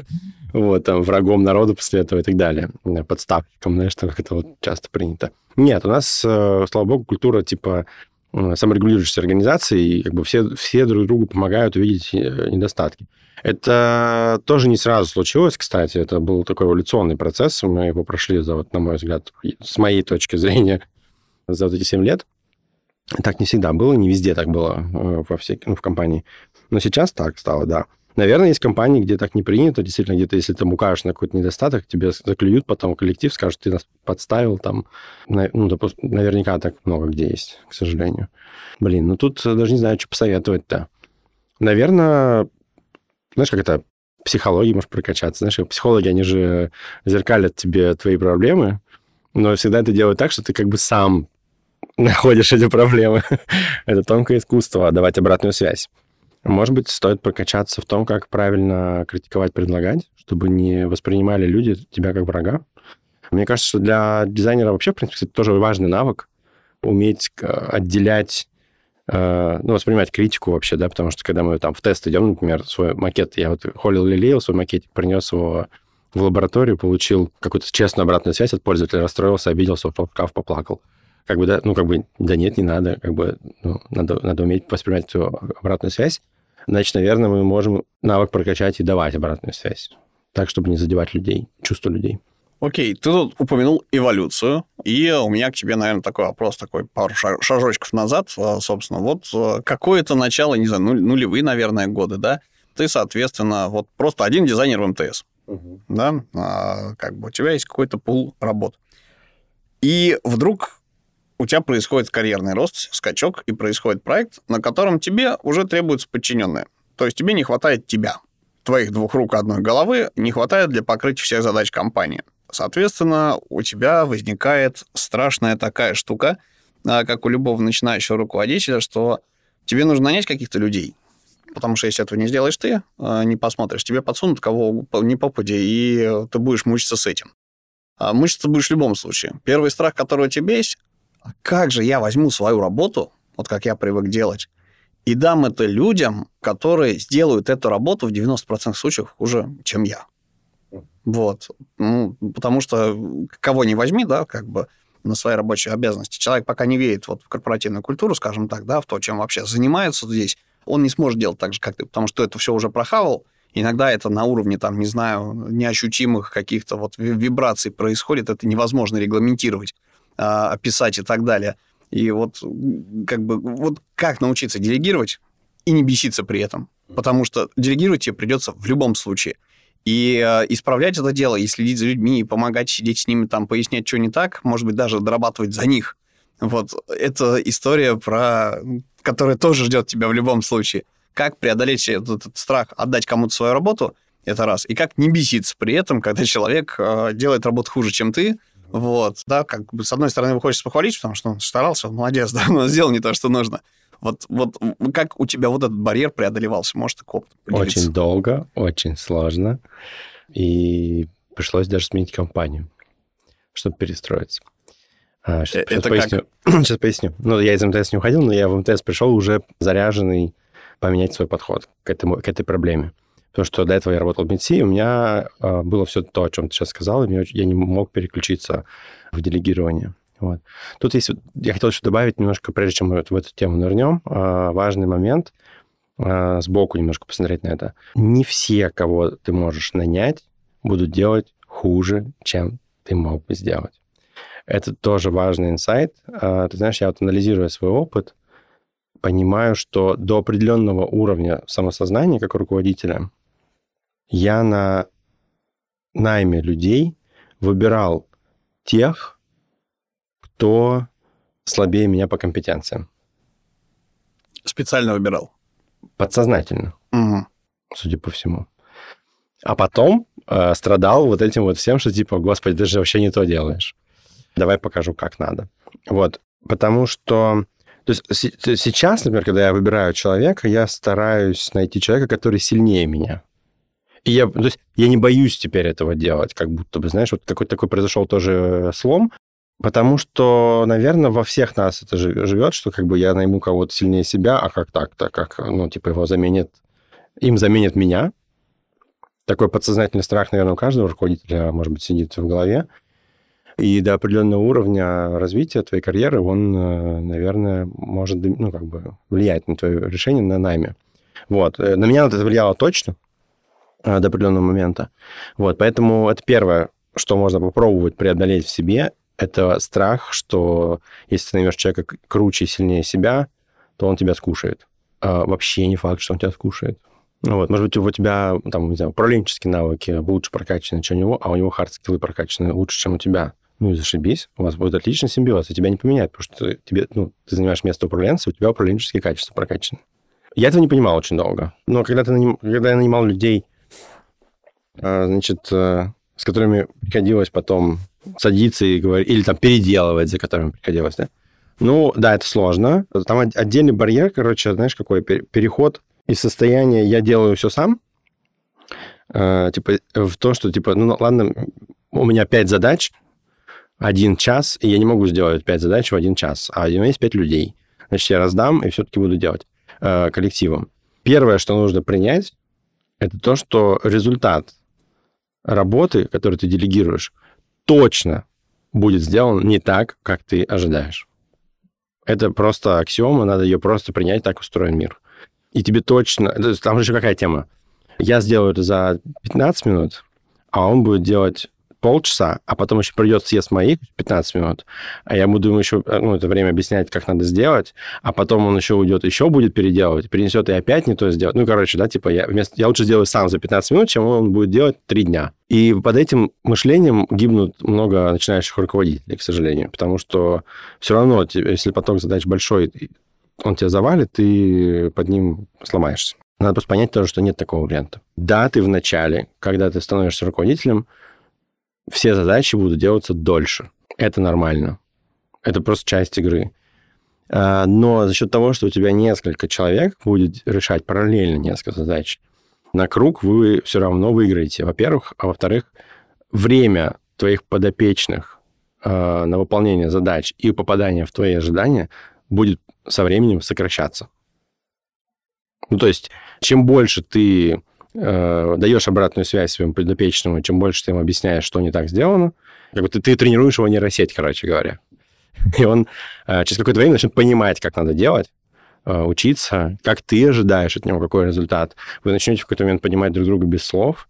вот, там, врагом народа после этого и так далее. Подставщиком, знаешь, как это вот часто принято. Нет, у нас, э, слава богу, культура типа саморегулирующейся организации, и как бы все, все друг другу помогают увидеть э, недостатки. Это тоже не сразу случилось, кстати. Это был такой эволюционный процесс. Мы его прошли, за, вот, на мой взгляд, с моей точки зрения, за вот эти 7 лет. Так не всегда было, не везде так было э, во всех, ну, в компании. Но сейчас так стало, да. Наверное, есть компании, где так не принято. Действительно, где-то, если ты укажешь на какой-то недостаток, тебе заклюют, потом коллектив скажет, ты нас подставил там. Ну, допустим, наверняка так много где есть, к сожалению. Блин, ну тут даже не знаю, что посоветовать-то. Наверное, знаешь, как это психологии может прокачаться. Знаешь, психологи, они же зеркалят тебе твои проблемы, но всегда это делают так, что ты как бы сам находишь эти проблемы. это тонкое искусство, давать обратную связь. Может быть, стоит прокачаться в том, как правильно критиковать, предлагать, чтобы не воспринимали люди тебя как врага. Мне кажется, что для дизайнера вообще, в принципе, это тоже важный навык уметь э, отделять, э, ну, воспринимать критику вообще, да, потому что когда мы там в тест идем, например, свой макет, я вот холил лелеял свой макетик, принес его в лабораторию, получил какую-то честную обратную связь от пользователя, расстроился, обиделся, ушел в поплакал. Как бы, да, ну, как бы, да нет, не надо, как бы, ну, надо, надо уметь воспринимать эту обратную связь значит, наверное, мы можем навык прокачать и давать обратную связь. Так, чтобы не задевать людей, чувства людей. Окей, ты тут упомянул эволюцию, и у меня к тебе, наверное, такой вопрос, такой пару шажочков назад, а, собственно, вот а, какое-то начало, не знаю, нулевые, наверное, годы, да, ты, соответственно, вот просто один дизайнер в МТС, угу. да, а, как бы у тебя есть какой-то пул работ. И вдруг у тебя происходит карьерный рост, скачок, и происходит проект, на котором тебе уже требуются подчиненные. То есть тебе не хватает тебя. твоих двух рук одной головы не хватает для покрытия всех задач компании. Соответственно, у тебя возникает страшная такая штука, а, как у любого начинающего руководителя, что тебе нужно нанять каких-то людей, потому что если этого не сделаешь ты, а, не посмотришь, тебе подсунут кого не попади, и ты будешь мучиться с этим. А мучиться будешь в любом случае. Первый страх, который у тебя есть, а как же я возьму свою работу, вот как я привык делать, и дам это людям, которые сделают эту работу в 90% случаев хуже, чем я. Вот. Ну, потому что кого не возьми, да, как бы на свои рабочие обязанности. Человек пока не верит вот в корпоративную культуру, скажем так, да, в то, чем вообще занимается здесь, он не сможет делать так же, как ты, потому что это все уже прохавал. Иногда это на уровне, там, не знаю, неощутимых каких-то вот вибраций происходит, это невозможно регламентировать, а, описать и так далее. И вот как бы вот как научиться делегировать и не беситься при этом, потому что делегировать тебе придется в любом случае. И э, исправлять это дело, и следить за людьми, и помогать сидеть с ними, там, пояснять, что не так, может быть, даже дорабатывать за них. Вот это история про... которая тоже ждет тебя в любом случае. Как преодолеть этот, этот страх, отдать кому-то свою работу, это раз. И как не беситься при этом, когда человек э, делает работу хуже, чем ты, вот, да, как бы, с одной стороны, его хочется похвалить, потому что он старался, он молодец, да, но сделал не то, что нужно. Вот, вот как у тебя вот этот барьер преодолевался? Может, так опыт поделиться? Очень долго, очень сложно. И пришлось даже сменить компанию, чтобы перестроиться. А, сейчас, Это сейчас поясню. Как? Сейчас поясню. Ну, я из МТС не уходил, но я в МТС пришел уже заряженный поменять свой подход к, этому, к этой проблеме. Потому что до этого я работал в МИДСИ, у меня э, было все то, о чем ты сейчас сказал, и я не мог переключиться в делегирование. Вот. Тут есть, я хотел еще добавить немножко, прежде чем мы в эту тему нырнем, а, важный момент, а, сбоку немножко посмотреть на это. Не все, кого ты можешь нанять, будут делать хуже, чем ты мог бы сделать. Это тоже важный инсайт. А, ты знаешь, я вот анализируя свой опыт, понимаю, что до определенного уровня самосознания как руководителя я на найме людей выбирал тех, кто слабее меня по компетенциям. Специально выбирал? Подсознательно, угу. судя по всему. А потом э, страдал вот этим вот всем, что типа, господи, ты же вообще не то делаешь. Давай покажу, как надо. Вот, потому что... То есть сейчас, например, когда я выбираю человека, я стараюсь найти человека, который сильнее меня. И я, то есть я не боюсь теперь этого делать, как будто бы, знаешь, вот какой-то такой произошел тоже слом, Потому что, наверное, во всех нас это живет, что как бы я найму кого-то сильнее себя, а как так-то, как, ну, типа его заменит, им заменит меня. Такой подсознательный страх, наверное, у каждого руководителя, может быть, сидит в голове. И до определенного уровня развития твоей карьеры он, э, наверное, может, ну, как бы влиять на твое решение на найме. Вот. Э, на меня это влияло точно э, до определенного момента. Вот. Поэтому это первое, что можно попробовать преодолеть в себе, это страх, что если ты наймешь человека круче и сильнее себя, то он тебя скушает. А вообще не факт, что он тебя скушает. Ну вот, может быть, у тебя, там, не знаю, управленческие навыки лучше прокачаны, чем у него, а у него хард-скиллы прокачаны лучше, чем у тебя. Ну и зашибись, у вас будет отличный симбиоз, и тебя не поменяет, потому что тебе, ну, ты занимаешь место управленца, у тебя управленческие качества прокачаны. Я этого не понимал очень долго. Но когда, ты когда я нанимал людей, значит, э, с которыми приходилось потом садиться и говорить, или там переделывать, за которыми приходилось, да? Ну, да, это сложно. Там отдельный барьер, короче, знаешь, какой переход из состояния «я делаю все сам», э, типа, в то, что, типа, ну, ладно, у меня пять задач, один час, и я не могу сделать пять задач в один час, а у меня есть пять людей. Значит, я раздам и все-таки буду делать э, коллективом. Первое, что нужно принять, это то, что результат работы, которую ты делегируешь, точно будет сделан не так, как ты ожидаешь. Это просто аксиома, надо ее просто принять, так устроен мир. И тебе точно... Там же еще какая тема? Я сделаю это за 15 минут, а он будет делать полчаса, а потом еще придет съест моих 15 минут, а я буду ему еще ну, это время объяснять, как надо сделать, а потом он еще уйдет, еще будет переделывать, принесет и опять не то сделать. Ну, короче, да, типа я, вместо, я лучше сделаю сам за 15 минут, чем он будет делать 3 дня. И под этим мышлением гибнут много начинающих руководителей, к сожалению, потому что все равно, если поток задач большой, он тебя завалит, ты под ним сломаешься. Надо просто понять тоже, что нет такого варианта. Да, ты в начале, когда ты становишься руководителем, все задачи будут делаться дольше. Это нормально. Это просто часть игры. А, но за счет того, что у тебя несколько человек будет решать параллельно несколько задач, на круг вы все равно выиграете, во-первых. А во-вторых, время твоих подопечных э, на выполнение задач и попадание в твои ожидания будет со временем сокращаться. Ну, то есть, чем больше ты э, даешь обратную связь своему подопечному, чем больше ты ему объясняешь, что не так сделано, как бы ты, ты тренируешь его нейросеть, короче говоря. И он э, через какое-то время начнет понимать, как надо делать, э, учиться, как ты ожидаешь от него какой результат. Вы начнете в какой-то момент понимать друг друга без слов.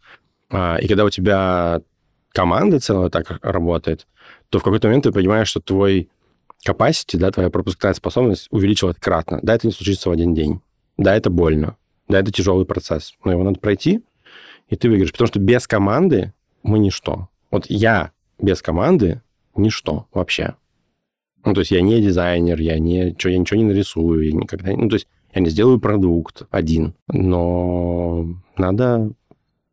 Э, и когда у тебя команда целая так работает, то в какой-то момент ты понимаешь, что твой capacity, да, твоя пропускная способность увеличилась кратно. Да, это не случится в один день. Да, это больно. Да, это тяжелый процесс. Но его надо пройти, и ты выиграешь. Потому что без команды мы ничто. Вот я без команды ничто вообще. Ну, то есть я не дизайнер, я, не, я ничего не нарисую, я никогда... Ну, то есть я не сделаю продукт один, но надо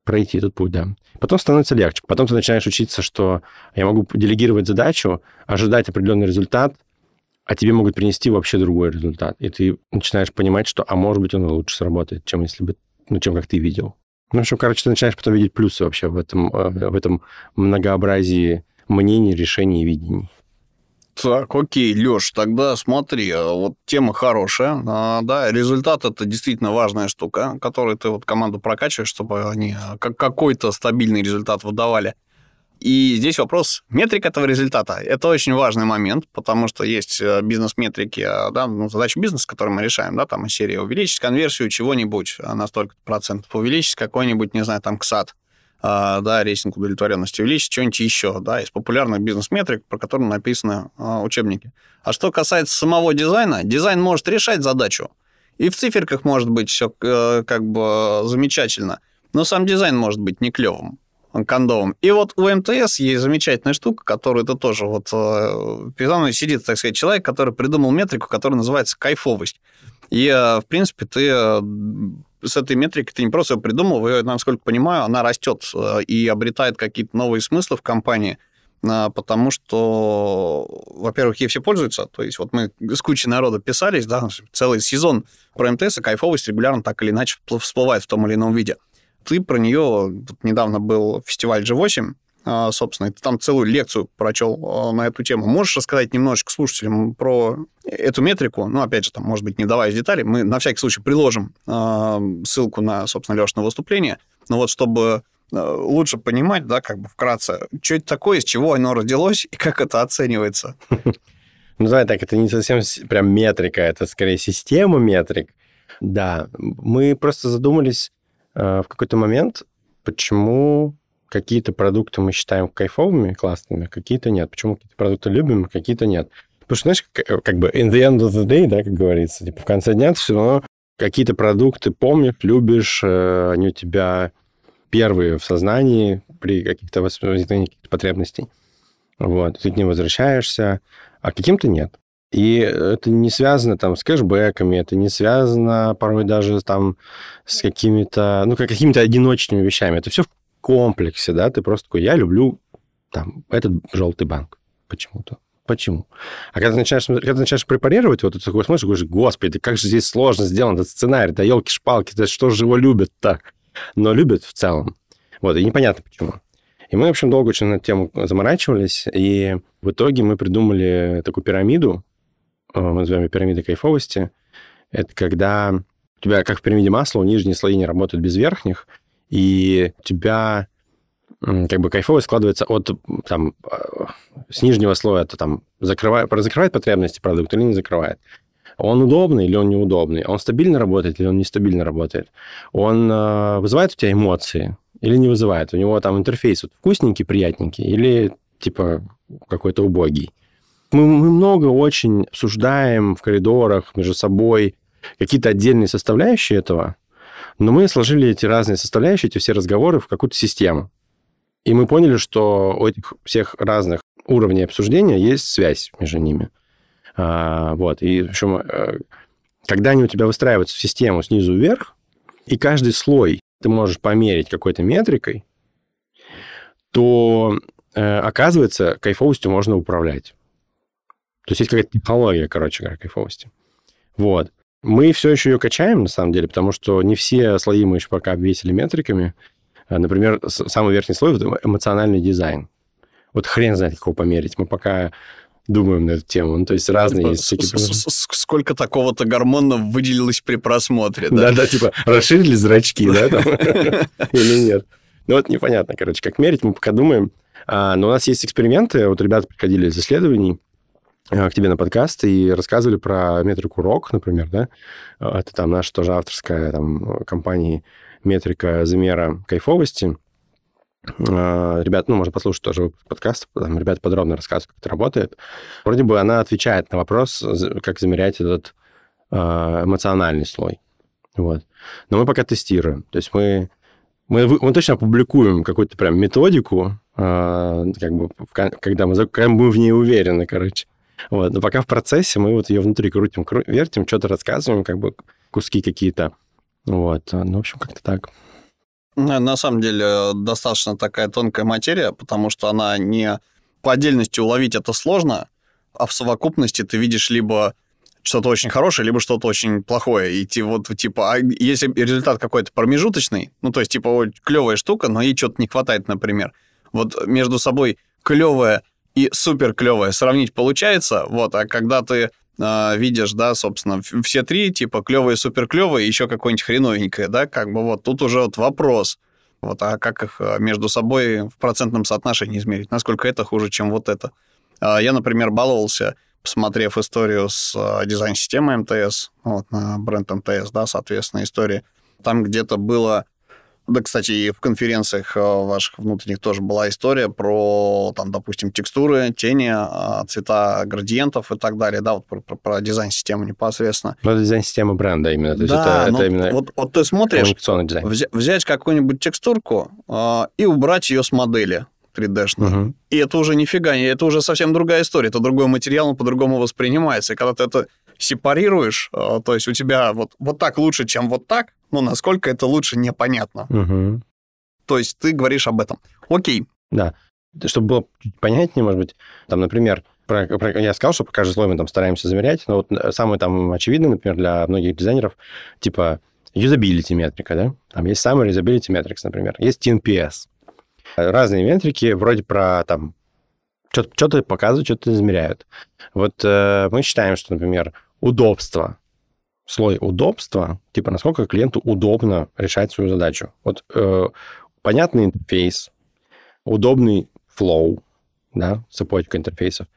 пройти этот путь, да. Потом становится легче. Потом ты начинаешь учиться, что я могу делегировать задачу, ожидать определенный результат, а тебе могут принести вообще другой результат. И ты начинаешь понимать, что, а может быть, он лучше сработает, чем если бы, ну, чем как ты видел. Ну, в общем, короче, ты начинаешь потом видеть плюсы вообще в этом, э, в этом многообразии мнений, решений и видений. Так, окей, Леш, тогда смотри, э, вот тема хорошая, а, да, результат это действительно важная штука, которой ты вот команду прокачиваешь, чтобы они э, как какой-то стабильный результат выдавали. И здесь вопрос метрик этого результата. Это очень важный момент, потому что есть э, бизнес-метрики, да, ну, задачи бизнеса, которые мы решаем, да, там из серии увеличить конверсию чего-нибудь на столько процентов, увеличить какой-нибудь, не знаю, там, КСАТ, а, да, рейтинг удовлетворенности увеличить, что-нибудь еще, да, из популярных бизнес-метрик, про которые написаны а, учебники. А что касается самого дизайна, дизайн может решать задачу. И в циферках может быть все э, как бы замечательно, но сам дизайн может быть не клевым кондовым. И вот у МТС есть замечательная штука, которую ты тоже вот... Э, передо мной сидит, так сказать, человек, который придумал метрику, которая называется кайфовость. И, э, в принципе, ты с этой метрикой ты не просто ее придумал, ее, насколько понимаю, она растет э, и обретает какие-то новые смыслы в компании, э, потому что, во-первых, ей все пользуются. То есть вот мы с кучей народа писались, да, целый сезон про МТС, и кайфовость регулярно так или иначе всплывает в том или ином виде. Ты про нее, недавно был фестиваль G8, а, собственно, и ты там целую лекцию прочел а, на эту тему. Можешь рассказать немножечко слушателям про эту метрику? Ну, опять же, там, может быть, не давая деталей, мы на всякий случай приложим а, ссылку на, собственно, Лешное выступление, но вот чтобы лучше понимать, да, как бы вкратце, что это такое, из чего оно родилось и как это оценивается. Ну, давай так, это не совсем прям метрика, это скорее система метрик. Да, мы просто задумались в какой-то момент, почему какие-то продукты мы считаем кайфовыми, классными, какие-то нет. Почему какие-то продукты любим, какие-то нет. Потому что, знаешь, как, как бы in the end of the day, да, как говорится, типа в конце дня все равно какие-то продукты помнишь, любишь, э, они у тебя первые в сознании при каких-то возникновении каких-то потребностей. Вот, ты к ним возвращаешься, а каким-то нет. И это не связано там с кэшбэками, это не связано порой даже там с какими-то, ну, какими-то одиночными вещами. Это все в комплексе, да, ты просто такой, я люблю там этот желтый банк почему-то. Почему? А когда ты начинаешь, когда ты начинаешь препарировать, вот ты такой смотришь, говоришь, господи, как же здесь сложно сделан этот сценарий, да елки-шпалки, да что же его любят так? Но любят в целом. Вот, и непонятно почему. И мы, в общем, долго очень на эту тему заморачивались, и в итоге мы придумали такую пирамиду, мы называем ее пирамидой кайфовости. Это когда у тебя, как в пирамиде масла, нижние слои не работают без верхних, и у тебя как бы кайфово складывается от там а, с нижнего слоя, это там закрывает, закрывает потребности продукт или не закрывает. Он удобный или он неудобный? Он стабильно работает или он нестабильно работает? Он э, вызывает у тебя эмоции или не вызывает? У него там интерфейс вот, вкусненький, приятненький или типа какой-то убогий? Мы, мы много очень обсуждаем в коридорах между собой какие-то отдельные составляющие этого, но мы сложили эти разные составляющие, эти все разговоры в какую-то систему. И мы поняли, что у этих всех разных уровней обсуждения есть связь между ними. А, вот. И в общем, э, когда они у тебя выстраиваются в систему снизу вверх, и каждый слой ты можешь померить какой-то метрикой, то, э, оказывается, кайфовостью можно управлять. То есть есть какая-то технология, короче кайфовости. Вот. Мы все еще ее качаем, на самом деле, потому что не все слои мы еще пока обвесили метриками. А, например, самый верхний слой – это эмоциональный дизайн. Вот хрен знает, как его померить. Мы пока думаем на эту тему. Ну, то есть разные есть всякие... Сколько такого-то гормона выделилось при просмотре, да? Да-да, типа расширили зрачки, да? Или нет? Ну, вот непонятно, короче, как мерить, мы пока думаем. А, но у нас есть эксперименты, вот ребята приходили из исследований, к тебе на подкаст и рассказывали про метрику ROC, например, да? Это там наша тоже авторская там, компания метрика замера кайфовости. Ребят, ну, можно послушать тоже подкаст, там ребята подробно рассказывают, как это работает. Вроде бы она отвечает на вопрос, как замерять этот эмоциональный слой. Вот. Но мы пока тестируем. То есть мы, мы, мы точно опубликуем какую-то прям методику, как бы, когда мы, когда мы в ней уверены, короче. Вот. Но пока в процессе мы вот ее внутри крутим, кру- вертим, что-то рассказываем, как бы куски какие-то. Вот. Ну, в общем, как-то так. На самом деле достаточно такая тонкая материя, потому что она не по отдельности уловить это сложно, а в совокупности ты видишь либо что-то очень хорошее, либо что-то очень плохое. И ты вот, типа, а если результат какой-то промежуточный, ну, то есть, типа, клевая штука, но ей что-то не хватает, например. Вот между собой клевое и супер клевое сравнить получается, вот, а когда ты э, видишь, да, собственно, все три, типа, клевые, супер клевые, еще какое-нибудь хреновенькое, да, как бы вот тут уже вот вопрос, вот, а как их а, между собой в процентном соотношении измерить, насколько это хуже, чем вот это. Э, я, например, баловался, посмотрев историю с дизайн-системой МТС, вот, на бренд МТС, да, соответственно, история, там где-то было да, кстати, и в конференциях э, ваших внутренних тоже была история про, там, допустим, текстуры, тени, а, цвета градиентов и так далее, да, вот про, про, про дизайн-систему непосредственно. Ну, это дизайн-система бренда именно, то есть да, это, ну, это именно вот, вот ты смотришь, взять, взять какую-нибудь текстурку э, и убрать ее с модели 3D-шной. Угу. И это уже нифига, это уже совсем другая история, это другой материал, он по-другому воспринимается. И когда ты это сепарируешь, э, то есть у тебя вот, вот так лучше, чем вот так, ну, насколько это лучше, непонятно. Угу. То есть ты говоришь об этом. Окей. Да. Чтобы было понятнее, может быть, там, например, про, про, я сказал, что по каждой слой мы там стараемся замерять, но вот э, самое там очевидное, например, для многих дизайнеров, типа юзабилити метрика, да? Там есть самый юзабилити метрикс, например. Есть TNPS. Разные метрики, вроде про там что-то показывают, что-то измеряют. Вот э, мы считаем, что, например, удобство слой удобства, типа насколько клиенту удобно решать свою задачу. Вот э, понятный интерфейс, удобный флоу, да, цепочка интерфейсов,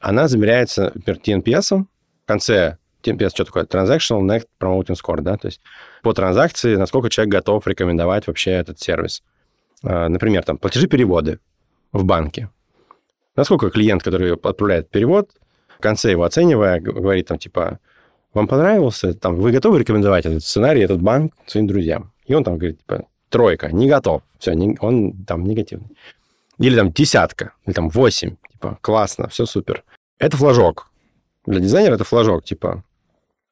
она замеряется, например, TNPS. В конце TNPS что такое? Transactional Next Promoting Score, да, то есть по транзакции, насколько человек готов рекомендовать вообще этот сервис. Э, например, там, платежи-переводы в банке. Насколько клиент, который отправляет перевод, в конце его оценивая, говорит там, типа, вам понравился, там, вы готовы рекомендовать этот сценарий, этот банк своим друзьям? И он там говорит, типа, тройка, не готов. Все, не, он там негативный. Или там десятка, или там восемь, типа, классно, все супер. Это флажок. Для дизайнера это флажок, типа,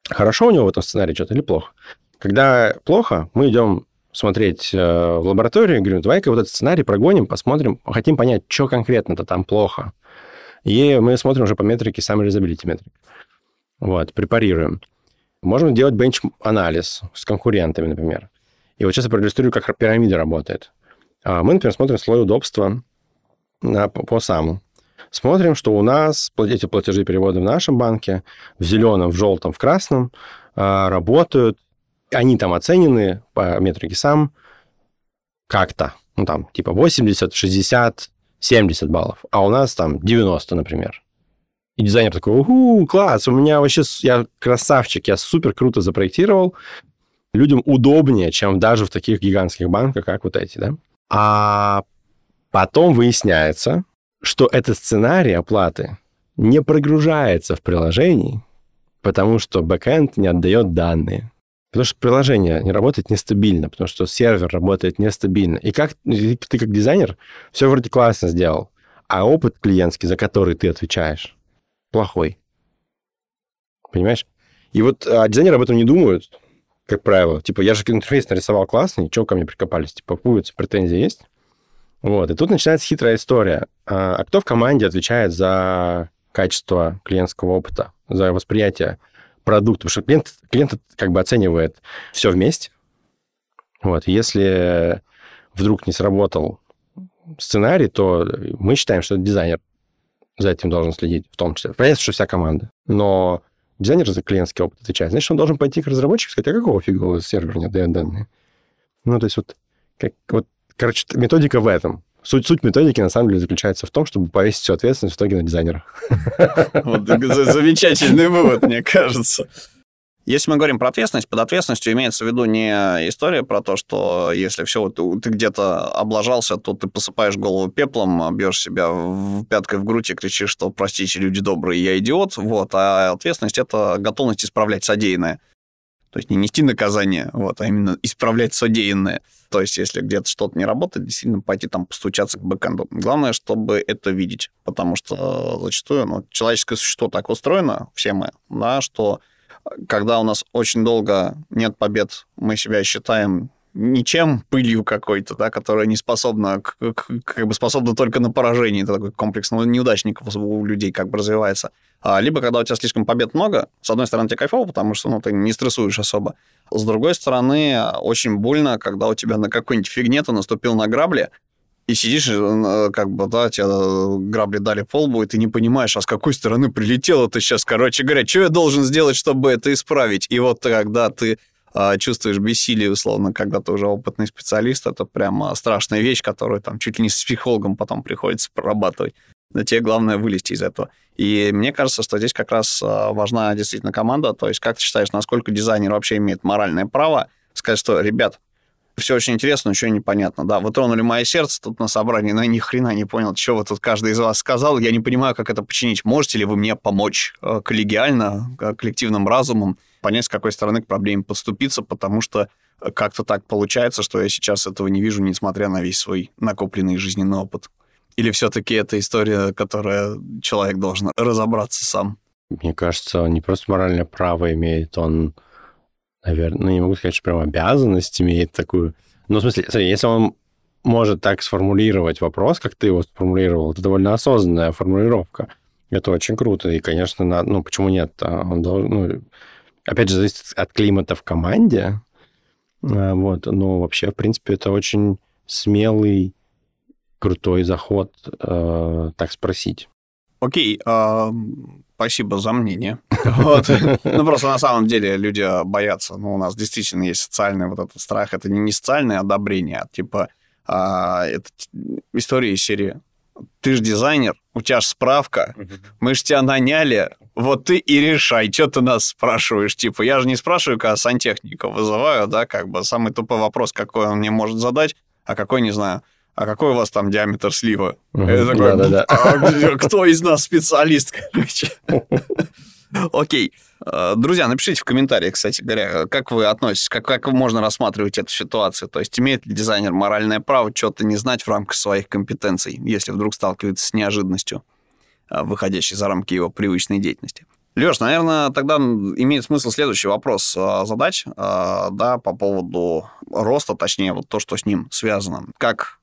хорошо у него в этом сценарии что-то или плохо. Когда плохо, мы идем смотреть э, в лабораторию, говорим, давай-ка вот этот сценарий прогоним, посмотрим, хотим понять, что конкретно-то там плохо. И мы смотрим уже по метрике самой резабилити метрик. Вот, препарируем. Можем делать бенч-анализ с конкурентами, например. И вот сейчас я проиллюстрирую, как пирамида работает. А мы, например, смотрим слой удобства на, по, по саму. Смотрим, что у нас эти платежи переводы в нашем банке в зеленом, в желтом, в красном а, работают. Они там оценены по метрике сам как-то. Ну, там, типа 80, 60, 70 баллов. А у нас там 90, например. И дизайнер такой, уху, класс, у меня вообще, я красавчик, я супер круто запроектировал. Людям удобнее, чем даже в таких гигантских банках, как вот эти, да? А потом выясняется, что этот сценарий оплаты не прогружается в приложении, потому что бэкэнд не отдает данные. Потому что приложение не работает нестабильно, потому что сервер работает нестабильно. И как ты, как дизайнер все вроде классно сделал, а опыт клиентский, за который ты отвечаешь, плохой. Понимаешь? И вот а, дизайнеры об этом не думают. как правило. Типа, я же интерфейс нарисовал классный, чего ко мне прикопались? Типа, пуговицы, претензии есть? Вот, и тут начинается хитрая история. А, а кто в команде отвечает за качество клиентского опыта, за восприятие продукта? Потому что клиент, клиент как бы оценивает все вместе. Вот, если вдруг не сработал сценарий, то мы считаем, что дизайнер за этим должен следить, в том числе. Понятно, что вся команда. Но дизайнер за клиентский опыт отвечает. Значит, он должен пойти к разработчику и сказать, а какого фига у вас сервер не дает данные? Ну, то есть вот, как, вот, короче, методика в этом. Суть, суть методики, на самом деле, заключается в том, чтобы повесить всю ответственность в итоге на дизайнера. Вот замечательный вывод, мне кажется. Если мы говорим про ответственность, под ответственностью имеется в виду не история про то, что если все, ты, ты где-то облажался, то ты посыпаешь голову пеплом, бьешь себя в пяткой в грудь и кричишь, что простите, люди добрые, я идиот. Вот. А ответственность — это готовность исправлять содеянное. То есть не нести наказание, вот, а именно исправлять содеянное. То есть если где-то что-то не работает, действительно пойти там постучаться к бэкэнду. Главное, чтобы это видеть, потому что зачастую ну, человеческое существо так устроено, все мы, да, что когда у нас очень долго нет побед, мы себя считаем ничем, пылью какой-то, да, которая не способна, как бы способна только на поражение. Это такой комплекс неудачников у людей как бы развивается. А, либо когда у тебя слишком побед много, с одной стороны, тебе кайфово, потому что ну, ты не стрессуешь особо. С другой стороны, очень больно, когда у тебя на какой-нибудь фигне ты наступил на грабли, и сидишь, э, как бы, да, тебе грабли дали полбу, и ты не понимаешь, а с какой стороны прилетело ты сейчас, короче говоря, что я должен сделать, чтобы это исправить? И вот когда ты а, чувствуешь бессилие, условно, когда ты уже опытный специалист, это прямо страшная вещь, которую там чуть ли не с психологом потом приходится прорабатывать. Но тебе главное вылезти из этого. И мне кажется, что здесь как раз важна действительно команда. То есть как ты считаешь, насколько дизайнер вообще имеет моральное право сказать, что, ребят, все очень интересно, но ничего непонятно. Да, вы тронули мое сердце тут на собрании, но я ни хрена не понял, что вы тут каждый из вас сказал. Я не понимаю, как это починить. Можете ли вы мне помочь э, коллегиально, э, коллективным разумом, понять, с какой стороны к проблеме подступиться, потому что э, как-то так получается, что я сейчас этого не вижу, несмотря на весь свой накопленный жизненный опыт. Или все-таки это история, которая человек должен разобраться сам? Мне кажется, он не просто моральное право имеет, он наверное, ну, не могу сказать, что прям обязанность имеет такую. Ну, в смысле, смотри, если он может так сформулировать вопрос, как ты его сформулировал, это довольно осознанная формулировка. Это очень круто. И, конечно, надо, ну, почему нет? А он должен, ну, опять же, зависит от климата в команде. А, вот, но вообще, в принципе, это очень смелый, крутой заход, э, так спросить. Окей, э, спасибо за мнение. Вот. Ну, просто на самом деле люди боятся. Ну, у нас действительно есть социальный вот этот страх. Это не социальное одобрение, а типа а, это история из серии ты же дизайнер, у тебя же справка, мы же тебя наняли, вот ты и решай, что ты нас спрашиваешь. Типа, я же не спрашиваю, когда сантехника вызываю, да, как бы самый тупой вопрос, какой он мне может задать, а какой, не знаю, а какой у вас там диаметр слива? Угу, Я такой, да, да, да. А, кто из нас специалист, короче? Окей. А, друзья, напишите в комментариях, кстати говоря, как вы относитесь, как, как можно рассматривать эту ситуацию. То есть имеет ли дизайнер моральное право что-то не знать в рамках своих компетенций, если вдруг сталкивается с неожиданностью, а, выходящей за рамки его привычной деятельности. Леш, наверное, тогда имеет смысл следующий вопрос задать, да, по поводу роста, точнее, вот то, что с ним связано. Как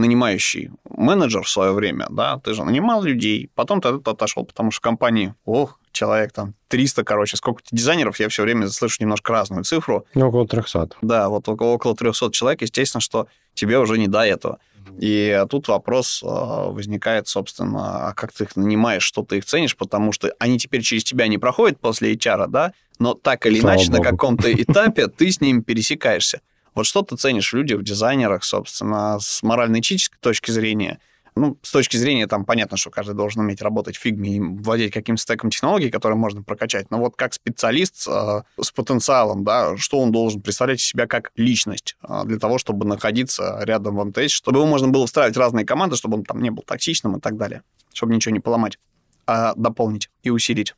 нанимающий менеджер в свое время, да, ты же нанимал людей, потом ты отошел, потому что в компании, ох, человек там 300, короче, сколько дизайнеров, я все время слышу немножко разную цифру. Ну, около 300. Да, вот около, около 300 человек, естественно, что тебе уже не до этого. И тут вопрос а, возникает, собственно, а как ты их нанимаешь, что ты их ценишь, потому что они теперь через тебя не проходят после HR, да, но так или Слава иначе Богу. на каком-то этапе ты с ними пересекаешься. Вот что ты ценишь в людях, в дизайнерах, собственно, с морально-этической точки зрения? Ну, с точки зрения, там, понятно, что каждый должен уметь работать в фигме и владеть каким-то стеком технологий, которые можно прокачать. Но вот как специалист э, с потенциалом, да, что он должен представлять из себя как личность э, для того, чтобы находиться рядом в МТС, чтобы его можно было встраивать в разные команды, чтобы он там не был токсичным и так далее, чтобы ничего не поломать, а дополнить и усилить.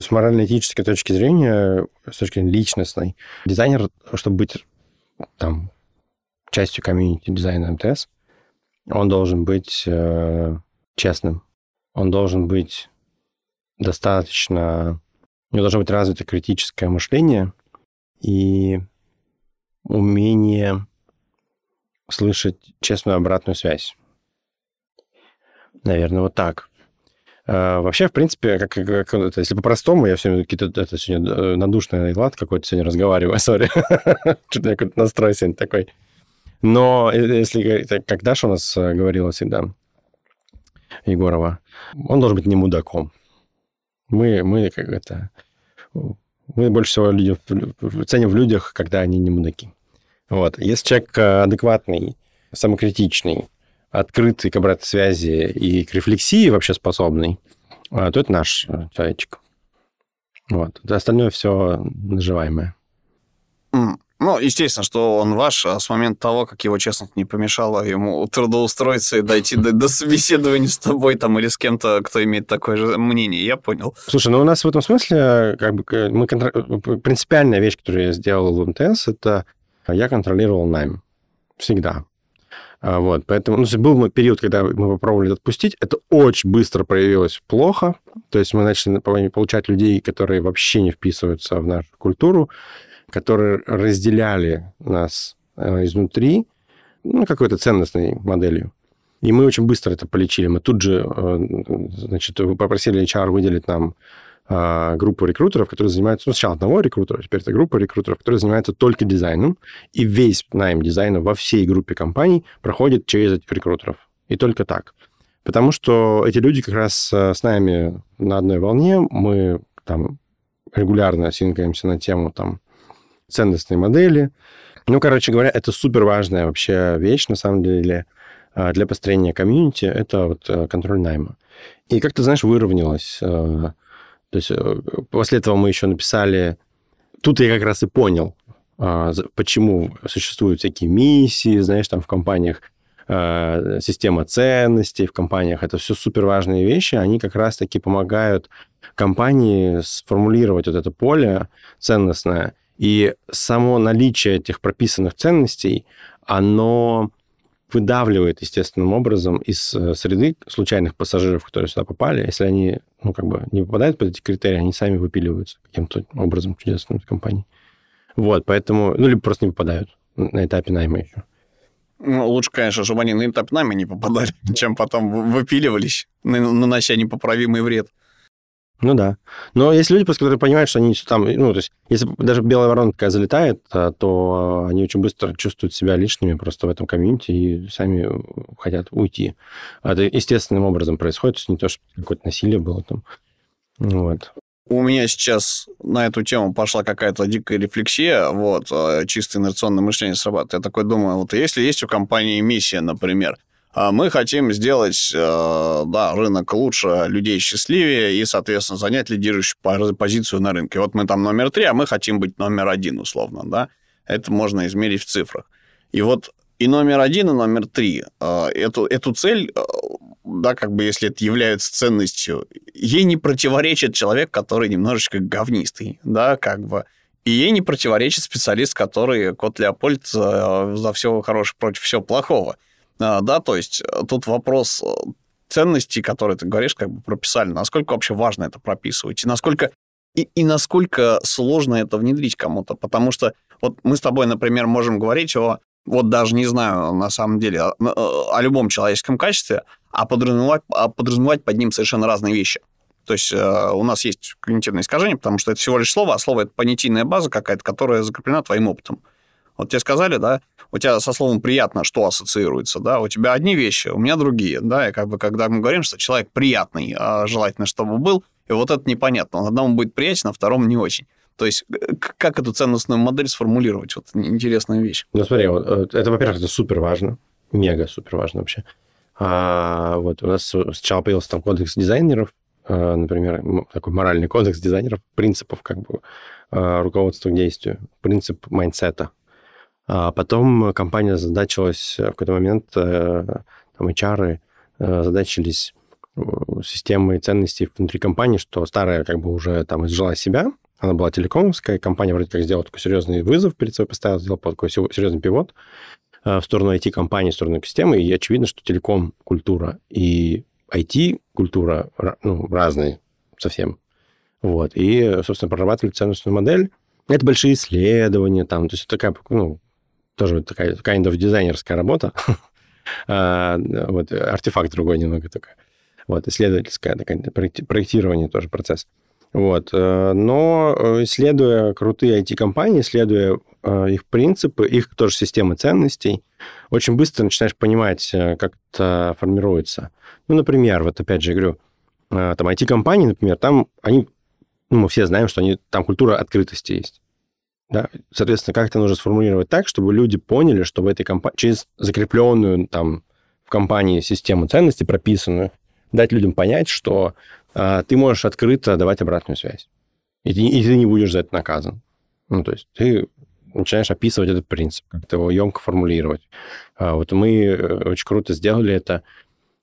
С морально-этической точки зрения, с точки зрения личностной, дизайнер, чтобы быть там, частью комьюнити дизайна МТС, он должен быть э, честным. Он должен быть достаточно... У него должно быть развито критическое мышление, и умение слышать честную обратную связь. Наверное, вот так. А, вообще, в принципе, как, как это, если по-простому, я все какие-то это сегодня э, надушный лад какой-то сегодня разговариваю, сори. Что-то я какой-то настрой сегодня такой. Но э, если как Даша у нас э, говорила всегда, Егорова, он должен быть не мудаком. Мы, мы как это... Мы больше всего люди, ценим в людях, когда они не мудаки. Вот. Если человек адекватный, самокритичный, открытый к обратной связи и к рефлексии вообще способный, а, то это наш э, человечек. Вот. Остальное все наживаемое. Ну, естественно, что он ваш, а с момента того, как его честность не помешала ему трудоустроиться и дойти до, до собеседования с тобой там или с кем-то, кто имеет такое же мнение, я понял. Слушай, ну у нас в этом смысле как бы мы контр... принципиальная вещь, которую я сделал в МТС, это я контролировал найм. Всегда. А, вот, поэтому ну, был период, когда мы попробовали отпустить, это очень быстро проявилось плохо, то есть мы начали получать людей, которые вообще не вписываются в нашу культуру, которые разделяли нас э, изнутри, ну, какой-то ценностной моделью. И мы очень быстро это полечили. Мы тут же, э, значит, попросили HR выделить нам группу рекрутеров, которые занимаются, ну, сначала одного рекрутера, теперь это группа рекрутеров, которые занимаются только дизайном, и весь найм дизайна во всей группе компаний проходит через этих рекрутеров. И только так. Потому что эти люди как раз э, с нами на одной волне, мы там регулярно синкаемся на тему там ценностной модели. Ну, короче говоря, это супер важная вообще вещь, на самом деле, а, для построения комьюнити, это вот э, контроль найма. И как ты знаешь, выровнялось э, то есть э, после этого мы еще написали... Тут я как раз и понял, а, почему существуют всякие миссии, знаешь, там в компаниях а, система ценностей в компаниях. Это все супер важные вещи. Они как раз-таки помогают компании сформулировать вот это поле ценностное. И само наличие этих прописанных ценностей, оно выдавливает естественным образом из э, среды случайных пассажиров, которые сюда попали. Если они, ну, как бы не попадают под эти критерии, они сами выпиливаются каким-то образом чудесным из компании. Вот, поэтому, ну, либо просто не попадают на этапе найма еще. Ну, лучше, конечно, чтобы они на этап найма не попадали, чем потом выпиливались, нанося непоправимый вред. Ну да. Но есть люди, просто которые понимают, что они там, ну, то есть, если даже белая ворона такая залетает, а, то они очень быстро чувствуют себя лишними просто в этом комьюнити и сами хотят уйти. Это естественным образом происходит, то есть не то, что какое-то насилие было там. Вот. У меня сейчас на эту тему пошла какая-то дикая рефлексия, вот, а, чисто инерционное мышление срабатывает. Я такой думаю, вот если есть у компании миссия, например, мы хотим сделать э, да, рынок лучше, людей счастливее и, соответственно, занять лидирующую позицию на рынке. Вот мы там номер три, а мы хотим быть номер один, условно, да. Это можно измерить в цифрах. И вот и номер один, и номер три. Э, эту, эту цель, э, да, как бы если это является ценностью, ей не противоречит человек, который немножечко говнистый, да, как бы. И ей не противоречит специалист, который, кот Леопольд, за, за все хорошее против всего плохого. А, да, то есть э, тут вопрос э, ценностей, которые ты говоришь, как бы прописали, насколько вообще важно это прописывать, и насколько и, и насколько сложно это внедрить кому-то, потому что вот мы с тобой, например, можем говорить о, вот даже не знаю, на самом деле, о, о любом человеческом качестве, а подразумевать, а подразумевать под ним совершенно разные вещи. То есть э, у нас есть когнитивное искажение, потому что это всего лишь слово, а слово — это понятийная база какая-то, которая закреплена твоим опытом. Вот тебе сказали, да, у тебя со словом «приятно» что ассоциируется, да, у тебя одни вещи, у меня другие, да, и как бы когда мы говорим, что человек приятный, а желательно, чтобы был, и вот это непонятно, он одному будет приятен, а второму не очень. То есть как эту ценностную модель сформулировать? Вот интересная вещь. Ну, смотри, э, это, во-первых, это супер важно, мега супер важно вообще. А, вот у нас сначала появился там кодекс дизайнеров, э, например, такой моральный кодекс дизайнеров, принципов как бы э, руководства к действию, принцип mindset а, а потом компания озадачилась в какой-то момент, э, там HR э, озадачились э, системой ценностей внутри компании, что старая как бы уже там изжила себя, она была телекомовская, компания вроде как сделала такой серьезный вызов перед собой поставила, сделала такой серьезный пивот в сторону IT-компании, в сторону системы, и очевидно, что телеком-культура и IT-культура ну, разные совсем. Вот. И, собственно, прорабатывали ценностную модель, Это большие исследования, там, то есть такая, ну, тоже такая kind of дизайнерская работа. А, вот, артефакт другой немного такой. Вот, исследовательское такое, проектирование тоже процесс. Вот. Э, но э, исследуя крутые IT-компании, исследуя э, их принципы, их тоже системы ценностей, очень быстро начинаешь понимать, как это формируется. Ну, например, вот опять же говорю, там IT-компании, например, там они, ну, мы все знаем, что они, там культура открытости есть. Да? Соответственно, как это нужно сформулировать так, чтобы люди поняли, что в этой компании, через закрепленную там в компании систему ценностей прописанную, дать людям понять, что э, ты можешь открыто давать обратную связь. И ты, и ты не будешь за это наказан. Ну, то есть ты начинаешь описывать этот принцип, как-то его емко формулировать. А, вот мы э, очень круто сделали это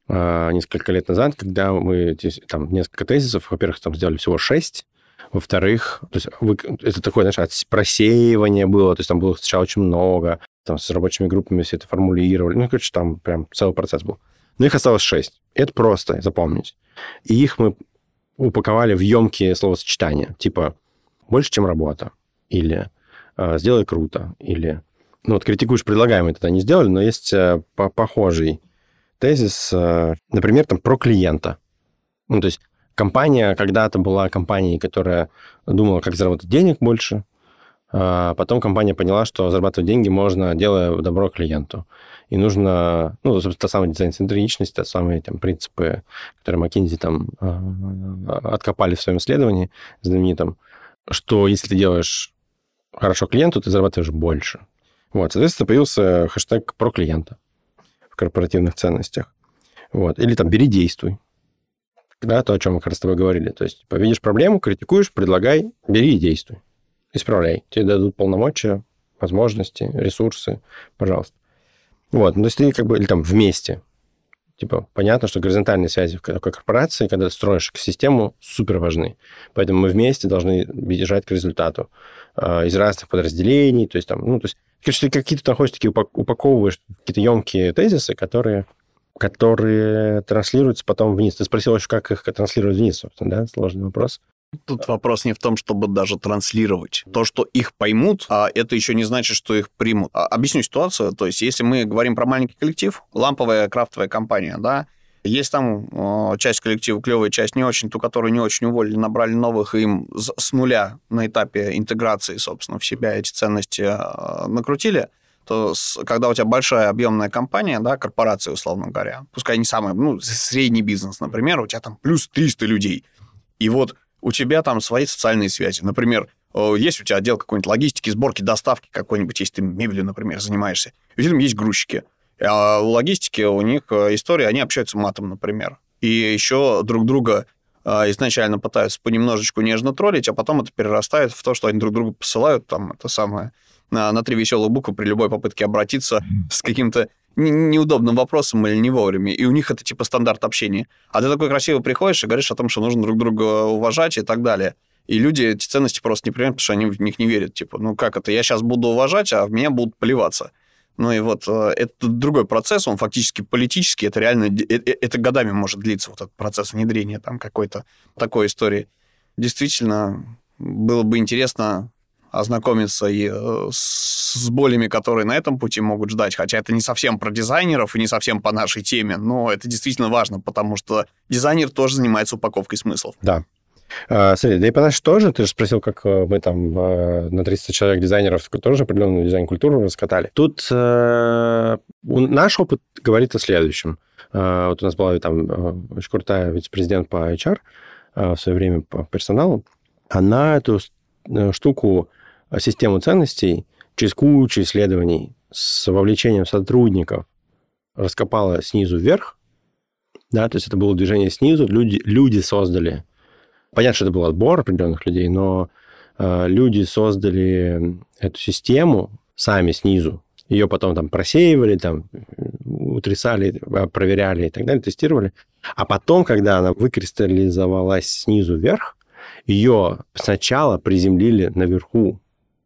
а, несколько лет назад, когда мы там несколько тезисов, во-первых, там сделали всего шесть, во-вторых, то есть вы, это такое, знаешь, просеивание было, то есть там было сначала очень много, там с рабочими группами все это формулировали. Ну, короче, там прям целый процесс был. Но их осталось шесть. Это просто запомнить. И их мы упаковали в емкие словосочетания, типа «больше, чем работа», или э, «сделай круто», или... Ну, вот критикуешь предлагаемый тогда не сделали, но есть э, похожий тезис, э, например, там про клиента. Ну, то есть компания когда-то была компанией, которая думала, как заработать денег больше, а потом компания поняла, что зарабатывать деньги можно, делая добро клиенту. И нужно, ну, собственно, та самая дизайн-центричность, те самые там, принципы, которые McKinsey там а, откопали в своем исследовании знаменитом, что если ты делаешь хорошо клиенту, ты зарабатываешь больше. Вот, соответственно, появился хэштег про клиента в корпоративных ценностях. Вот. Или там «бери, действуй». Да, то, о чем мы как раз с тобой говорили. То есть, повидишь проблему, критикуешь, предлагай, бери и действуй исправляй. Тебе дадут полномочия, возможности, ресурсы, пожалуйста. Вот, ну, то есть ты как бы, или там вместе. Типа, понятно, что горизонтальные связи в такой корпорации, когда ты строишь систему, супер важны. Поэтому мы вместе должны бежать к результату э, из разных подразделений. То есть там, ну, то есть, конечно, ты какие-то находишь такие, упаковываешь какие-то емкие тезисы, которые которые транслируются потом вниз. Ты спросил еще, как их транслировать вниз, собственно, да? Сложный вопрос. Тут вопрос не в том, чтобы даже транслировать. То, что их поймут, а это еще не значит, что их примут. А, объясню ситуацию. То есть, если мы говорим про маленький коллектив, ламповая крафтовая компания, да, есть там э, часть коллектива клевая, часть не очень, ту, которую не очень уволили, набрали новых, им с нуля на этапе интеграции, собственно, в себя эти ценности э, накрутили, то с, когда у тебя большая объемная компания, да, корпорация, условно говоря, пускай не самая, ну, средний бизнес, например, у тебя там плюс 300 людей, и вот у тебя там свои социальные связи. Например, э, есть у тебя отдел какой-нибудь логистики, сборки, доставки какой-нибудь, если ты мебелью, например, занимаешься. И у тебя там есть грузчики. А у логистики у них э, история, они общаются матом, например. И еще друг друга э, изначально пытаются понемножечку нежно троллить, а потом это перерастает в то, что они друг другу посылают там это самое на, на три веселых буквы при любой попытке обратиться с каким-то неудобным вопросом или не вовремя. И у них это типа стандарт общения. А ты такой красиво приходишь и говоришь о том, что нужно друг друга уважать и так далее. И люди эти ценности просто не принимают, потому что они в них не верят. Типа, ну как это? Я сейчас буду уважать, а в меня будут плеваться. Ну и вот э, это другой процесс, он фактически политический, это реально, это, э, это годами может длиться, вот этот процесс внедрения там какой-то такой истории. Действительно, было бы интересно ознакомиться и э, с болями, которые на этом пути могут ждать. Хотя это не совсем про дизайнеров и не совсем по нашей теме, но это действительно важно, потому что дизайнер тоже занимается упаковкой смыслов. Да. А, смотри, да и по тоже, ты же спросил, как э, мы там э, на 300 человек дизайнеров тоже определенную дизайн-культуру раскатали. Тут наш опыт говорит о следующем. Вот у нас была там очень крутая вице-президент по HR в свое время по персоналу. Она эту штуку систему ценностей через кучу исследований с вовлечением сотрудников раскопала снизу вверх, да, то есть это было движение снизу, люди, люди создали, понятно, что это был отбор определенных людей, но э, люди создали эту систему сами снизу, ее потом там просеивали, там утрясали, проверяли и так далее, тестировали. А потом, когда она выкристаллизовалась снизу вверх, ее сначала приземлили наверху,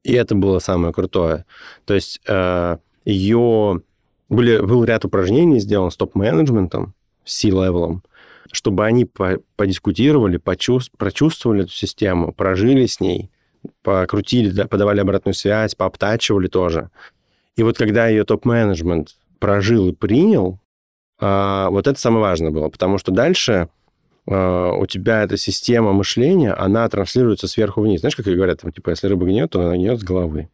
и это было самое крутое. То есть э, ее... Были, был ряд упражнений сделан с топ-менеджментом, с C-level ом, чтобы они по подискутировали, почувств прочувствовали эту систему, прожили с ней, покрутили, да, подавали обратную связь, пообтачивали тоже. И вот когда ее топ-менеджмент прожил и принял, а, вот это самое важное было, потому что дальше у тебя эта система мышления, она транслируется сверху вниз. Знаешь, как говорят, там, типа, если рыба гниет, то она гниет с головы.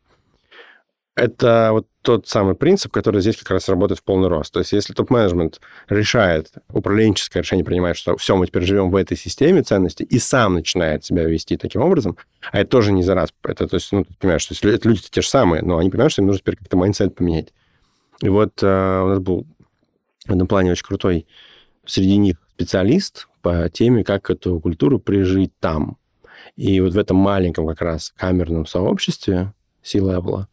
Это вот тот самый принцип, который здесь как раз работает в полный рост. То есть если топ-менеджмент решает, управленческое решение принимает, что все, мы теперь живем в этой системе ценностей, и сам начинает себя вести таким образом, а это тоже не за раз. Это, то есть, ну, ты понимаешь, что это люди те же самые, но они понимают, что им нужно теперь как-то mindset поменять. И вот э, у нас был в этом плане очень крутой среди них специалист по теме, как эту культуру прижить там. И вот в этом маленьком как раз камерном сообществе C-level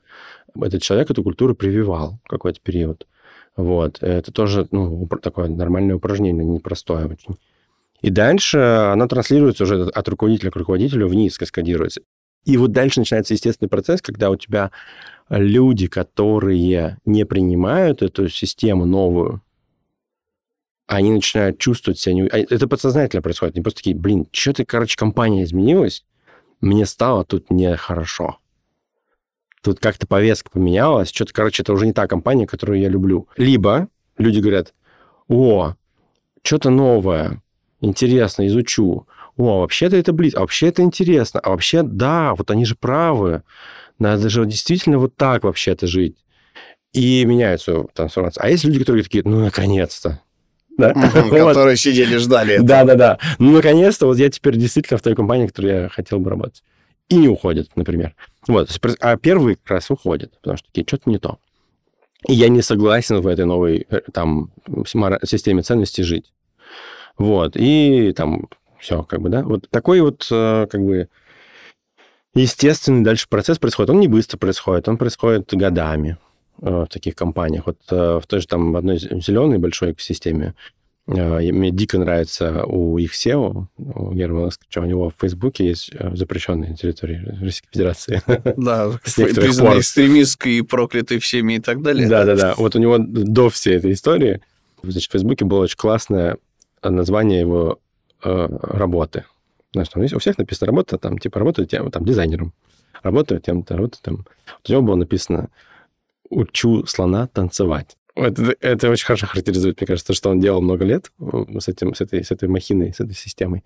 этот человек эту культуру прививал какой-то период. Вот. Это тоже ну, такое нормальное упражнение, непростое очень. И дальше она транслируется уже от руководителя к руководителю вниз, каскадируется. И вот дальше начинается естественный процесс, когда у тебя люди, которые не принимают эту систему новую, они начинают чувствовать себя... Не... Это подсознательно происходит. Они просто такие, блин, что-то, короче, компания изменилась, мне стало тут нехорошо тут как-то повестка поменялась, что-то, короче, это уже не та компания, которую я люблю. Либо люди говорят, о, что-то новое, интересно, изучу. О, вообще-то это близко, а вообще это интересно, а вообще, да, вот они же правы, надо же действительно вот так вообще-то жить. И меняются трансформации. А есть люди, которые такие, ну, наконец-то, да? Которые сидели, ждали Да-да-да. Ну, наконец-то, вот я теперь действительно в той компании, в которой я хотел бы работать и не уходят, например. Вот. А первый как раз уходит, потому что такие, что-то не то. И я не согласен в этой новой э, там системе ценностей жить. Вот. И там все, как бы, да. Вот такой вот, э, как бы, естественный дальше процесс происходит. Он не быстро происходит, он происходит годами в таких компаниях. Вот в той же там одной зеленой большой экосистеме а, мне дико нравится у их SEO, у Германа Ласкача, у него в Фейсбуке есть э, запрещенные территории Российской Федерации. Да, признанные экстремистской и проклятые всеми и так далее. Да-да-да. Вот у него до всей этой истории значит, в Фейсбуке было очень классное название его э, работы. Знаешь, там есть, у всех написано работа, там, типа, работаю тем, там, дизайнером. Работаю тем-то, работаю там. Вот у него было написано «Учу слона танцевать». Это, это очень хорошо характеризует, мне кажется, что он делал много лет с, этим, с, этой, с этой махиной, с этой системой.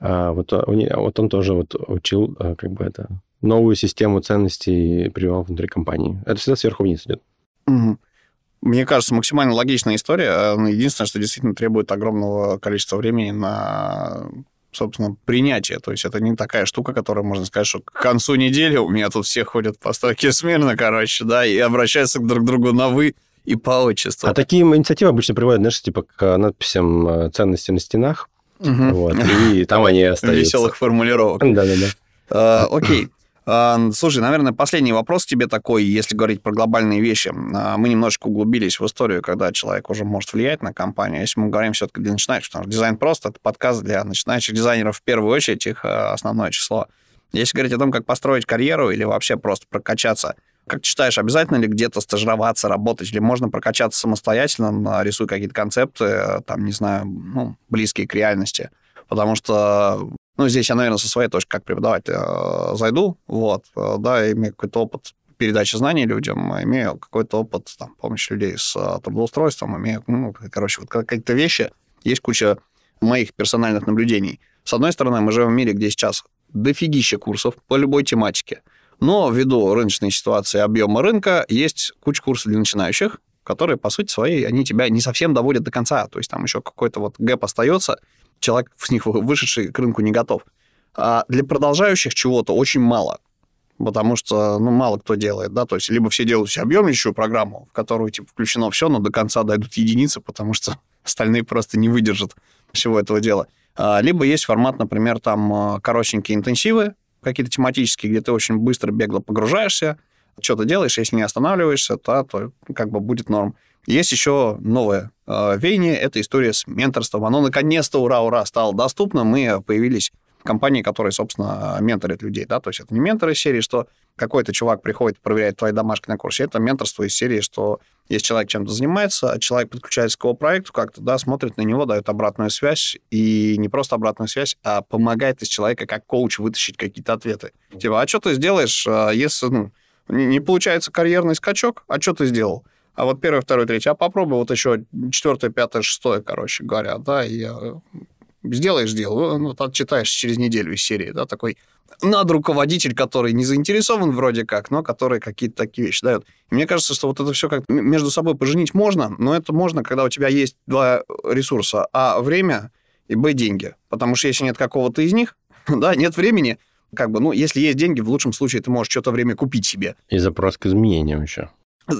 А вот, а, он, вот он тоже вот учил а, как бы это новую систему ценностей привел внутри компании. Это всегда сверху вниз идет. Мне кажется, максимально логичная история. Единственное, что действительно требует огромного количества времени на собственно, принятие. То есть это не такая штука, которая, можно сказать, что к концу недели у меня тут все ходят по стойке смирно, короче, да, и обращаются друг к другу на «вы», и по отчеству. А такие инициативы обычно приводят, знаешь, типа к надписям э, ценности на стенах. Угу. Вот, и там они остаются. Веселых формулировок. Да-да-да. А, окей. А, слушай, наверное, последний вопрос тебе такой, если говорить про глобальные вещи. А, мы немножечко углубились в историю, когда человек уже может влиять на компанию. Если мы говорим все-таки для начинающих, потому что дизайн просто, это подкаст для начинающих дизайнеров в первую очередь, их основное число. Если говорить о том, как построить карьеру или вообще просто прокачаться – как ты считаешь, обязательно ли где-то стажироваться, работать, или можно прокачаться самостоятельно, рисуя какие-то концепты, там, не знаю, ну, близкие к реальности? Потому что, ну, здесь я, наверное, со своей точки как преподаватель э, зайду, вот, э, да, имею какой-то опыт передачи знаний людям, имею какой-то опыт там, помощи людей с э, трудоустройством, имею, ну, короче, вот какие-то вещи, есть куча моих персональных наблюдений. С одной стороны, мы живем в мире, где сейчас дофигища курсов по любой тематике. Но ввиду рыночной ситуации объема рынка есть куча курсов для начинающих, которые, по сути своей, они тебя не совсем доводят до конца. То есть там еще какой-то вот гэп остается, человек с них вышедший к рынку не готов. А для продолжающих чего-то очень мало, потому что, ну, мало кто делает, да, то есть либо все делают все объемнейшую программу, в которую, типа, включено все, но до конца дойдут единицы, потому что остальные просто не выдержат всего этого дела. А, либо есть формат, например, там а, коротенькие интенсивы, какие-то тематические, где ты очень быстро, бегло погружаешься, что-то делаешь, если не останавливаешься, то, то как бы будет норм. Есть еще новое э, веяние, это история с менторством. Оно наконец-то, ура-ура, стало доступным, и появились компании, которые, собственно, менторят людей, да, то есть это не менторы из серии, что какой-то чувак приходит, проверяет твои домашки на курсе, это менторство из серии, что Если человек чем-то занимается, а человек подключается к его проекту как-то, да, смотрит на него, дает обратную связь, и не просто обратную связь, а помогает из человека как коуч вытащить какие-то ответы. Типа, а что ты сделаешь, а, если ну, не получается карьерный скачок, а что ты сделал? А вот первое, второе, третье, а попробуй вот еще четвертое, пятое, шестое, короче говоря, да, и э, сделаешь дело, ну, отчитаешь через неделю из серии, да, такой над руководитель, который не заинтересован вроде как, но который какие-то такие вещи дает. И мне кажется, что вот это все как между собой поженить можно, но это можно, когда у тебя есть два ресурса, а время и б деньги. Потому что если нет какого-то из них, да, нет времени, как бы, ну, если есть деньги, в лучшем случае ты можешь что-то время купить себе. И запрос к изменениям еще.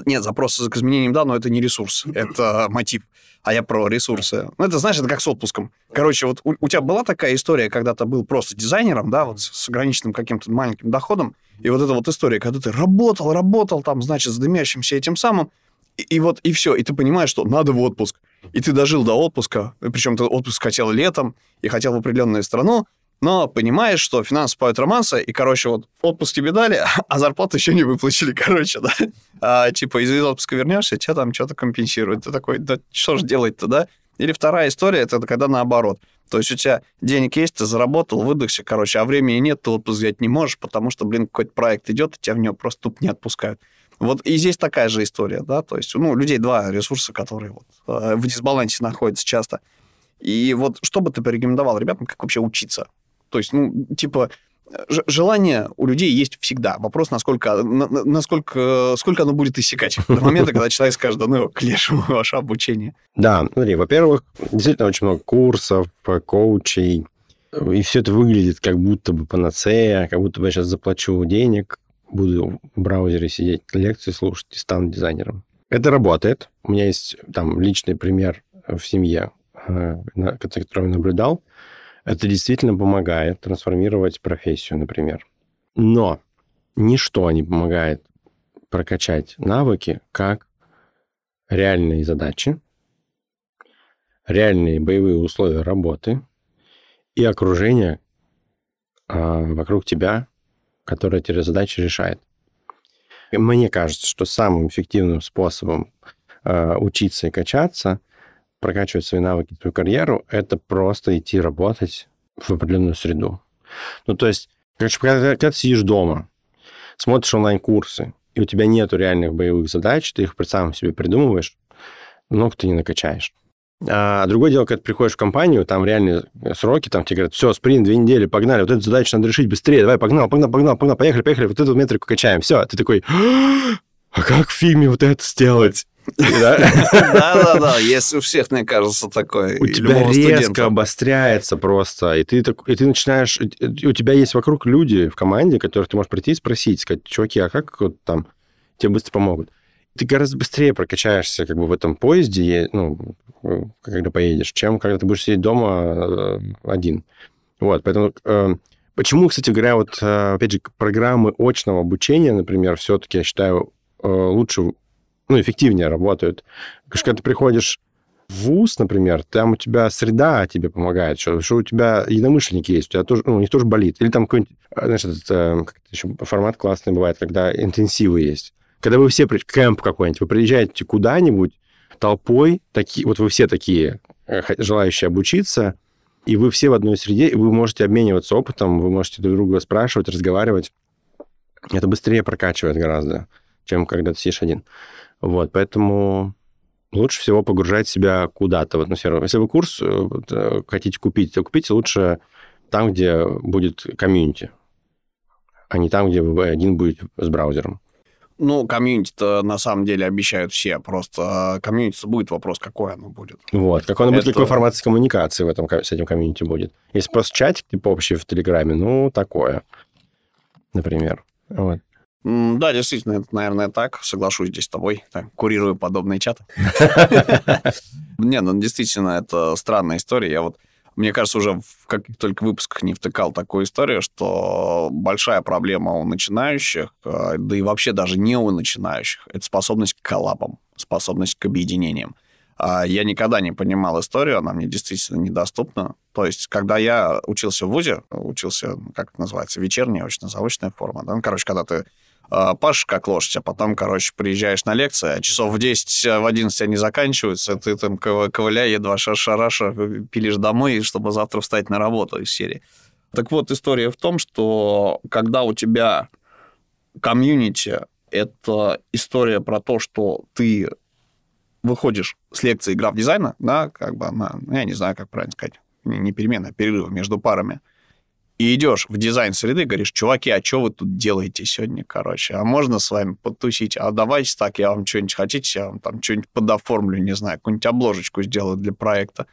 Нет, запросы к изменениям, да, но это не ресурс, это мотив. А я про ресурсы. Ну, это, знаешь, это как с отпуском. Короче, вот у, у тебя была такая история, когда ты был просто дизайнером, да, вот с ограниченным каким-то маленьким доходом, и вот эта вот история, когда ты работал, работал там, значит, с дымящимся этим самым, и, и вот, и все, и ты понимаешь, что надо в отпуск. И ты дожил до отпуска, причем ты отпуск хотел летом, и хотел в определенную страну, но понимаешь, что финансы поют романсы, и, короче, вот отпуск тебе дали, а зарплату еще не выплатили, короче, да. А, типа, из отпуска вернешься, тебя там что-то компенсируют. Ты такой, да что же делать-то, да? Или вторая история, это когда наоборот. То есть у тебя денег есть, ты заработал, выдохся, короче, а времени нет, ты отпуск взять не можешь, потому что, блин, какой-то проект идет, и тебя в него просто туп не отпускают. Вот и здесь такая же история, да, то есть, ну, у людей два ресурса, которые вот э, в дисбалансе находятся часто. И вот что бы ты порекомендовал ребятам, как вообще учиться? То есть, ну, типа, желание у людей есть всегда. Вопрос, насколько, насколько сколько оно будет иссякать до момента, когда человек скажет, да ну, к лешему ваше обучение. Да, смотри, во-первых, действительно очень много курсов, коучей, и все это выглядит как будто бы панацея, как будто бы я сейчас заплачу денег, буду в браузере сидеть, лекции слушать и стану дизайнером. Это работает. У меня есть там личный пример в семье, э, который я наблюдал. Это действительно помогает трансформировать профессию, например. Но ничто не помогает прокачать навыки, как реальные задачи, реальные боевые условия работы и окружение а, вокруг тебя, которое эти задачи решает. И мне кажется, что самым эффективным способом а, учиться и качаться прокачивать свои навыки, свою карьеру, это просто идти работать в определенную среду. Ну, то есть, короче, когда, когда ты сидишь дома, смотришь онлайн-курсы, и у тебя нету реальных боевых задач, ты их сам себе придумываешь, много ты не накачаешь. А другое дело, когда ты приходишь в компанию, там реальные сроки, там тебе говорят, все, спринт, две недели, погнали, вот эту задачу надо решить быстрее, давай, погнал, погнал, погнал, погнал, поехали, поехали, вот эту метрику качаем, все, ты такой, а как в фильме вот это сделать? Да-да-да, есть у всех, мне кажется, такое. У тебя резко обостряется просто, и ты, и ты начинаешь... У тебя есть вокруг люди в команде, которых ты можешь прийти и спросить, сказать, чуваки, а как вот там тебе быстро помогут? Ты гораздо быстрее прокачаешься как бы в этом поезде, ну, когда поедешь, чем когда ты будешь сидеть дома э, один. Вот, поэтому... Э, почему, кстати говоря, вот, э, опять же, программы очного обучения, например, все-таки, я считаю, лучше ну, эффективнее работают. Потому что когда ты приходишь в ВУЗ, например, там у тебя среда тебе помогает, что, что у тебя единомышленники есть, у тебя тоже, ну, у них тоже болит. Или там какой-нибудь, а, знаешь, этот, э, как еще формат классный бывает, когда интенсивы есть. Когда вы все, кемп какой-нибудь, вы приезжаете куда-нибудь толпой, такие, вот вы все такие, э, желающие обучиться, и вы все в одной среде, и вы можете обмениваться опытом, вы можете друг друга спрашивать, разговаривать. Это быстрее прокачивает гораздо, чем когда ты сидишь один. Вот, поэтому лучше всего погружать себя куда-то в атмосферу. Если вы курс э, э, хотите купить, то купите лучше там, где будет комьюнити, а не там, где вы один будете с браузером. Ну, комьюнити-то на самом деле обещают все. Просто э, комьюнити будет вопрос, какое оно будет. Вот. Какой оно Это... будет, какой формат коммуникации в этом, с этим комьюнити будет. Если просто чатик типа общий в Телеграме, ну, такое, например. Вот. Да, действительно, это, наверное, так. Соглашусь здесь с тобой. Так, курирую подобные чаты. Не, ну, действительно, это странная история. Я вот, мне кажется, уже в каких только выпусках не втыкал такую историю, что большая проблема у начинающих, э, да и вообще даже не у начинающих, это способность к коллабам, способность к объединениям. А я никогда не понимал историю, она мне действительно недоступна. То есть, когда я учился в ВУЗе, учился, как это называется, вечерняя очно-заочная форма, да, ну, короче, когда ты пашешь как лошадь, а потом, короче, приезжаешь на лекции, а часов в 10, в 11 они заканчиваются, ты там ковыляя, едва шараша, пилишь домой, чтобы завтра встать на работу из серии. Так вот, история в том, что когда у тебя комьюнити — это история про то, что ты выходишь с лекции граф дизайна, да, как бы она, ну, я не знаю, как правильно сказать, не перемена, а перерыв между парами, и идешь в дизайн среды, говоришь, чуваки, а что вы тут делаете сегодня, короче? А можно с вами потусить? А давайте так, я вам что-нибудь хотите, я вам там что-нибудь подоформлю, не знаю, какую-нибудь обложечку сделаю для проекта,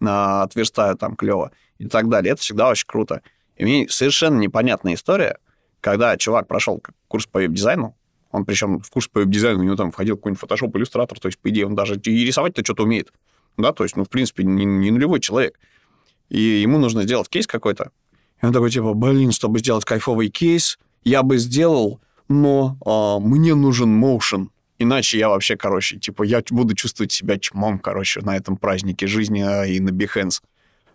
а, отверстаю там клево и так далее. Это всегда очень круто. И мне совершенно непонятная история, когда чувак прошел курс по веб-дизайну, он причем в курс по веб-дизайну, у него там входил какой-нибудь Photoshop, иллюстратор, то есть, по идее, он даже и рисовать-то что-то умеет. Да, то есть, ну, в принципе, не, не нулевой человек. И ему нужно сделать кейс какой-то. И он такой, типа, блин, чтобы сделать кайфовый кейс, я бы сделал, но а, мне нужен motion. Иначе я вообще, короче, типа, я буду чувствовать себя чмом, короче, на этом празднике жизни а, и на Behance.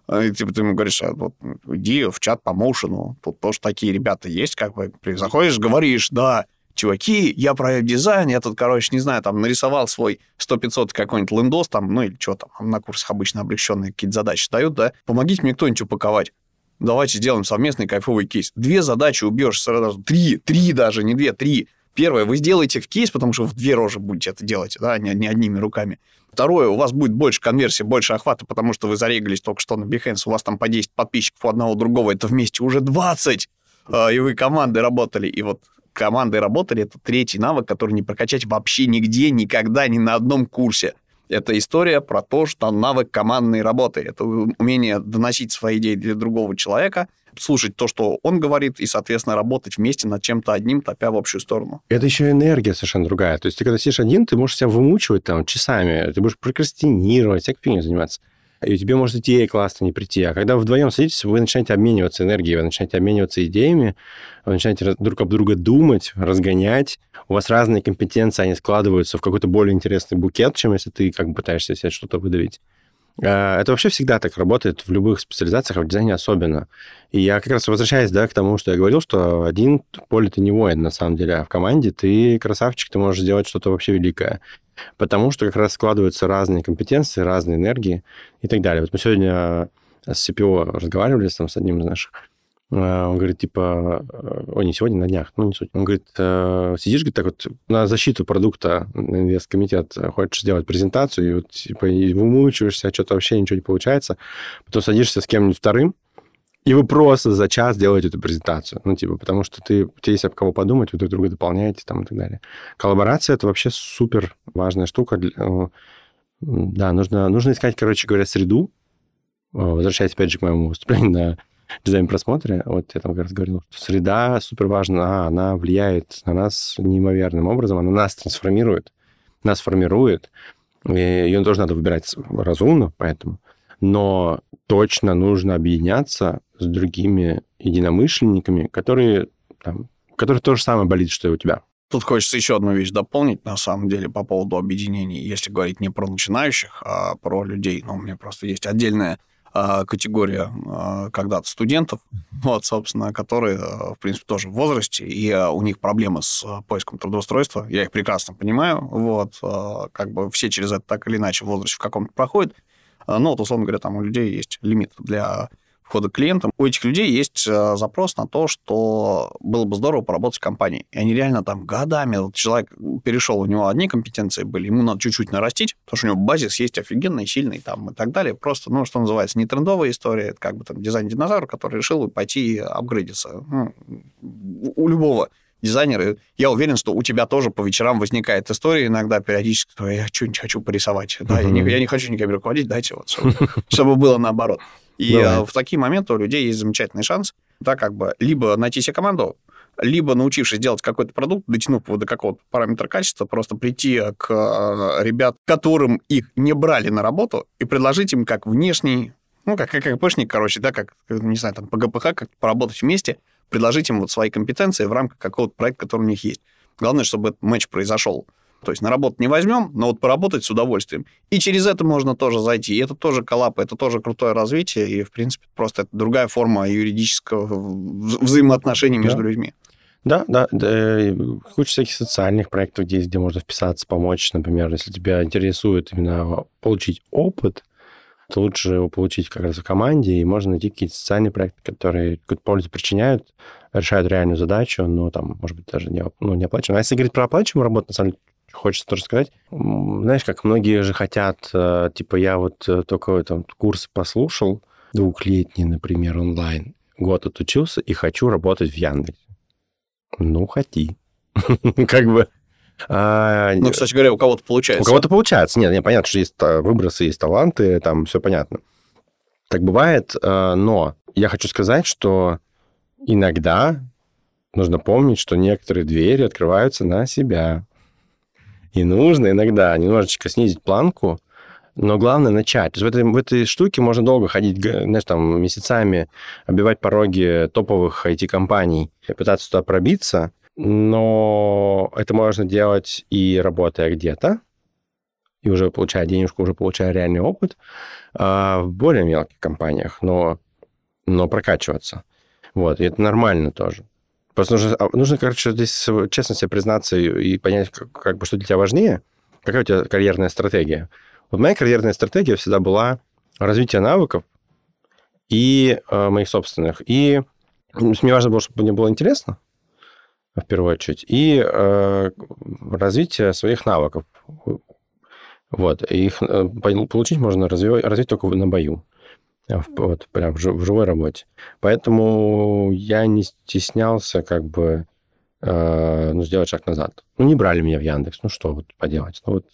А, и, типа, ты ему говоришь, а, вот, иди в чат по моушену, тут тоже такие ребята есть, как бы, заходишь, говоришь, да, чуваки, я про дизайн, я тут, короче, не знаю, там, нарисовал свой 100-500 какой-нибудь лендос, там, ну, или что там, на курсах обычно облегченные какие-то задачи дают, да, помогите мне кто-нибудь упаковать. Давайте сделаем совместный кайфовый кейс. Две задачи убьешь сразу, три, три даже, не две, три. Первое, вы сделаете в кейс, потому что в две рожи будете это делать, да, не, не одними руками. Второе, у вас будет больше конверсии, больше охвата, потому что вы зарегались только что на Behance, у вас там по 10 подписчиков у одного другого, это вместе уже 20, а, и вы командой работали. И вот командой работали, это третий навык, который не прокачать вообще нигде, никогда, ни на одном курсе. Это история про то, что навык командной работы. Это умение доносить свои идеи для другого человека, слушать то, что он говорит, и, соответственно, работать вместе над чем-то одним, топя в общую сторону. Это еще энергия совершенно другая. То есть ты когда сидишь один, ты можешь себя вымучивать там часами, ты будешь прокрастинировать, всякой фигней заниматься и тебе может идея классно не прийти. А когда вы вдвоем садитесь, вы начинаете обмениваться энергией, вы начинаете обмениваться идеями, вы начинаете друг об друга думать, разгонять. У вас разные компетенции, они складываются в какой-то более интересный букет, чем если ты как бы пытаешься себе что-то выдавить. А, это вообще всегда так работает в любых специализациях, а в дизайне особенно. И я как раз возвращаюсь да, к тому, что я говорил, что один поле ты не воин, на самом деле, а в команде ты красавчик, ты можешь сделать что-то вообще великое. Потому что как раз складываются разные компетенции, разные энергии и так далее. Вот мы сегодня с CPO разговаривали там, с одним из наших. А, он говорит, типа, о, не сегодня, на днях, ну, не суть. Он говорит, «Э, сидишь, говорит, так вот, на защиту продукта на инвесткомитет хочешь сделать презентацию, и вот, типа, и вымучиваешься, что-то вообще ничего не получается. Потом садишься с кем-нибудь вторым, и вы просто за час делаете эту презентацию. Ну, типа, потому что ты, у тебя есть об кого подумать, вы друг друга дополняете там и так далее. Коллаборация — это вообще супер важная штука. Э, да, нужно, нужно искать, короче говоря, среду. Э, возвращаясь, опять же, к моему выступлению на дизайн-просмотре, вот я там как раз говорил, что среда супер важна, она влияет на нас неимоверным образом, она нас трансформирует, нас формирует, и ее тоже надо выбирать разумно, поэтому но точно нужно объединяться с другими единомышленниками, которые, там, которые то же самое болит, что и у тебя. Тут хочется еще одну вещь дополнить, на самом деле, по поводу объединений. Если говорить не про начинающих, а про людей. Ну, у меня просто есть отдельная а, категория а, когда-то студентов, вот, собственно, которые, а, в принципе, тоже в возрасте, и у них проблемы с поиском трудоустройства. Я их прекрасно понимаю. Вот, как бы все через это так или иначе в возрасте в каком-то проходят. Ну, вот, условно говоря, там у людей есть лимит для входа клиентам. У этих людей есть а, запрос на то, что было бы здорово поработать в компании. И они реально там годами, вот человек перешел, у него одни компетенции были, ему надо чуть-чуть нарастить, потому что у него базис есть офигенный, сильный там и так далее. Просто, ну, что называется, не трендовая история, это как бы там дизайн-динозавр, который решил пойти апгрейдиться. Ну, у любого дизайнеры. Я уверен, что у тебя тоже по вечерам возникает история иногда периодически, что я что-нибудь хочу порисовать. Да, я, не, я не хочу никем руководить, дайте вот, чтобы, чтобы было наоборот. И Давай. в такие моменты у людей есть замечательный шанс, да, как бы либо найти себе команду, либо научившись делать какой-то продукт, дотянув его до какого-то параметра качества, просто прийти к э, ребят, которым их не брали на работу, и предложить им как внешний, ну, как, как КПшник, короче, да, как, не знаю, там, по ГПХ, как поработать вместе, предложить им вот свои компетенции в рамках какого-то проекта, который у них есть. Главное, чтобы этот матч произошел. То есть на работу не возьмем, но вот поработать с удовольствием. И через это можно тоже зайти. И это тоже коллап, это тоже крутое развитие. И, в принципе, просто это другая форма юридического взаимоотношений между да. людьми. Да, да, да, куча всяких социальных проектов есть, где можно вписаться, помочь, например, если тебя интересует именно получить опыт, то лучше его получить как раз в команде, и можно найти какие-то социальные проекты, которые какую-то пользу причиняют, решают реальную задачу, но там, может быть, даже не, ну, не оплачиваемую. А если говорить про оплачиваемую работу, на самом деле, хочется тоже сказать, знаешь, как многие же хотят, э, типа, я вот э, только там курс послушал, двухлетний, например, онлайн, год отучился и хочу работать в Яндексе. Ну, хоти. Как бы... А, ну, кстати говоря, у кого-то получается. У кого-то получается. Нет, понятно, что есть а, выбросы, есть таланты, там все понятно. Так бывает, но я хочу сказать, что иногда нужно помнить, что некоторые двери открываются на себя. И нужно иногда немножечко снизить планку, но главное начать. То есть в этой, в этой штуке можно долго ходить, знаешь, там, месяцами, обивать пороги топовых IT-компаний, пытаться туда пробиться, но это можно делать и работая где-то, и уже получая денежку, уже получая реальный опыт, а в более мелких компаниях, но, но прокачиваться. Вот, и это нормально тоже. Просто нужно, а, нужно короче, здесь честно себе признаться и, понять, как, как бы, что для тебя важнее, какая у тебя карьерная стратегия. Вот моя карьерная стратегия всегда была развитие навыков и э, моих собственных. И мне важно было, чтобы мне было интересно, в первую очередь, и э, развитие своих навыков. Вот. Их э, получить можно развивать, развить только на бою. Вот, прям в, в живой работе. Поэтому я не стеснялся как бы э, ну, сделать шаг назад. Ну, не брали меня в Яндекс. Ну, что вот поделать? Ну, вот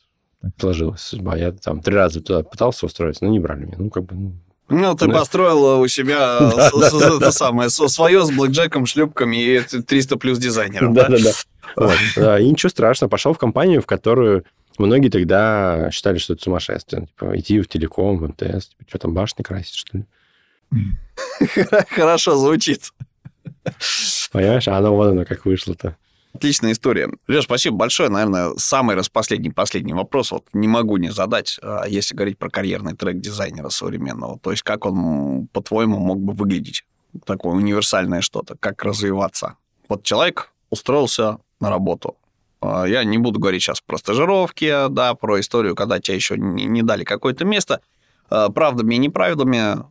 так сложилась судьба. Я там три раза туда пытался устроиться, но не брали меня. Ну, как бы, ну, ну, ты построил у себя это самое, свое с блэкджеком, шлюпками и 300 плюс дизайнеров. Да-да-да. И ничего страшного. Пошел в компанию, в которую многие тогда считали, что это сумасшествие. Типа, идти в телеком, в МТС. Типа, что там, башни красить, что ли? Хорошо звучит. Понимаешь? А оно вот оно как вышло-то. Отличная история. Леш, спасибо большое. Наверное, самый распоследний последний вопрос вот не могу не задать, а, если говорить про карьерный трек дизайнера современного. То есть как он, по-твоему, мог бы выглядеть? Такое универсальное что-то, как развиваться. Вот человек устроился на работу. А, я не буду говорить сейчас про стажировки, да, про историю, когда тебе еще не, не дали какое-то место. А, правдами и неправдами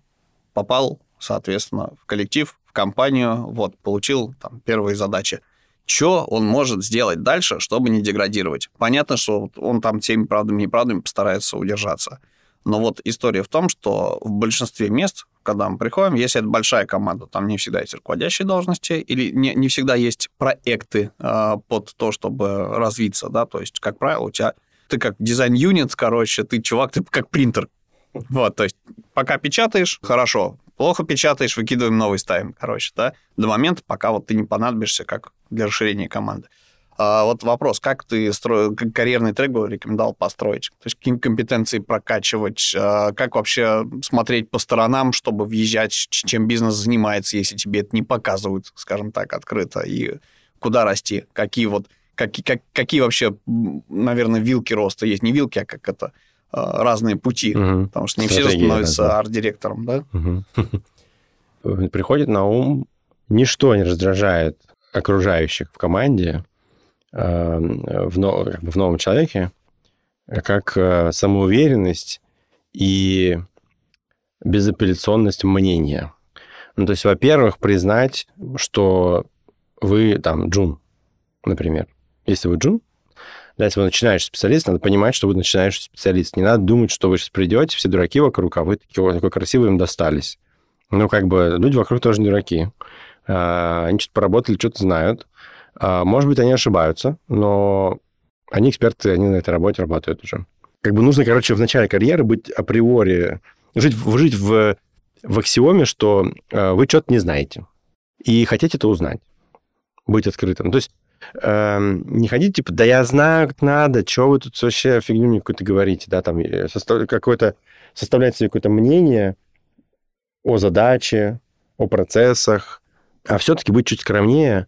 попал, соответственно, в коллектив, в компанию, вот, получил там первые задачи – что он может сделать дальше, чтобы не деградировать. Понятно, что он там теми правдами и неправдами постарается удержаться. Но вот история в том, что в большинстве мест, когда мы приходим, если это большая команда, там не всегда есть руководящие должности, или не, не всегда есть проекты э, под то, чтобы развиться, да, то есть, как правило, у тебя ты как дизайн-юнит, короче, ты чувак, ты как принтер. Вот, то есть, пока печатаешь, хорошо, плохо печатаешь, выкидываем новый ставим, короче, да, до момента, пока вот ты не понадобишься как для расширения команды. А вот вопрос, как ты строил, как карьерный трек бы рекомендовал построить? То есть какие компетенции прокачивать, а как вообще смотреть по сторонам, чтобы въезжать, чем бизнес занимается, если тебе это не показывают, скажем так, открыто, и куда расти, какие вот, какие, как, какие вообще, наверное, вилки роста есть, не вилки, а как это, а, разные пути, угу. потому что не Стратегия, все становятся да. арт-директором, да? Угу. Приходит на ум, ничто не раздражает окружающих в команде, в, но, как бы в новом человеке, как э, самоуверенность и безапелляционность мнения. Ну, то есть, во-первых, признать, что вы там джун, например. Если вы джун, да, если вы начинающий специалист, надо понимать, что вы начинающий специалист. Не надо думать, что вы сейчас придете, все дураки вокруг, а вы такие, такой красивый им достались. Ну, как бы люди вокруг тоже дураки. А, они что-то поработали, что-то знают. А, может быть, они ошибаются, но они эксперты, они на этой работе работают уже. Как бы нужно, короче, в начале карьеры быть априори, жить, жить в, в аксиоме, что а, вы что-то не знаете. И хотите это узнать. Быть открытым. То есть э, не ходить, типа, да я знаю, как надо, что вы тут вообще фигню мне какую-то говорите, да, там, э, какое-то, составлять себе какое-то мнение о задаче, о процессах, а все-таки быть чуть скромнее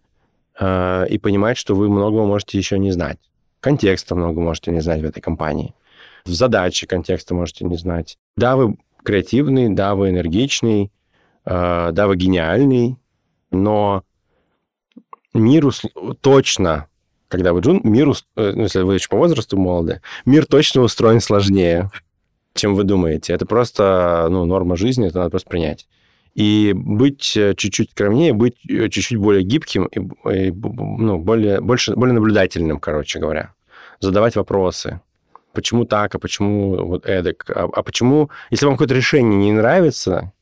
э, и понимать, что вы многого можете еще не знать. Контекста много можете не знать в этой компании. В задаче контекста можете не знать. Да, вы креативный, да, вы энергичный, э, да, вы гениальный, но миру точно, когда вы джун, миру, э, ну, если вы еще по возрасту молоды, мир точно устроен сложнее, чем вы думаете. Это просто ну, норма жизни, это надо просто принять. И быть э, чуть-чуть скромнее, быть э, чуть-чуть более гибким и, и ну, более, больше, более наблюдательным, короче говоря. Задавать вопросы. Почему так, а почему вот эдак? А, а почему, если вам какое-то решение не нравится,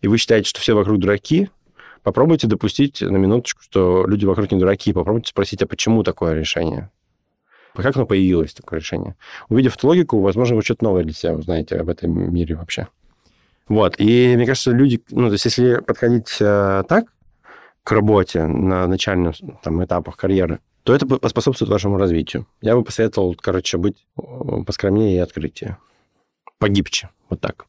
и вы считаете, что все вокруг дураки, попробуйте допустить на минуточку, что люди вокруг не дураки, попробуйте спросить, а почему такое решение? Как оно появилось, такое решение? Увидев эту логику, возможно, вы что-то новое для себя узнаете об этом мире вообще. Вот. И мне кажется, люди... Ну, то есть если подходить э, так к работе на начальных там, этапах карьеры, то это поспособствует вашему развитию. Я бы посоветовал, короче, быть э, поскромнее и открытие. Погибче. Вот так.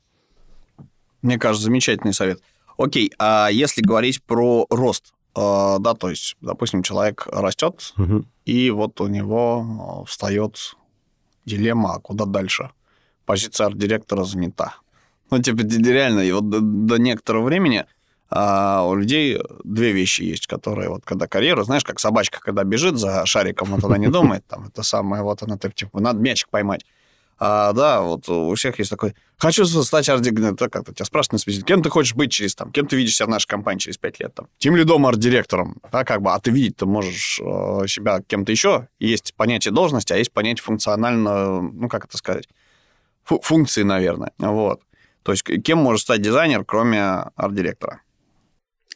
Мне кажется, замечательный совет. Окей, а если говорить про рост, э, да, то есть, допустим, человек растет, угу. и вот у него э, встает дилемма, а куда дальше? Позиция арт-директора занята. Ну, типа, реально, и вот до, до некоторого времени а у людей две вещи есть, которые вот когда карьера, знаешь, как собачка, когда бежит за шариком, она не думает, там, это самое, вот она, типа, надо мячик поймать. А, да, вот у всех есть такой, хочу стать арт-директором, как-то тебя спрашивают на кем ты хочешь быть через, там, кем ты видишь себя в нашей компании через пять лет, там, тем лидом арт-директором, да, как бы, а ты видеть ты можешь э, себя кем-то еще, есть понятие должности, а есть понятие функционально, ну, как это сказать, функции, наверное, вот. То есть кем может стать дизайнер, кроме арт-директора?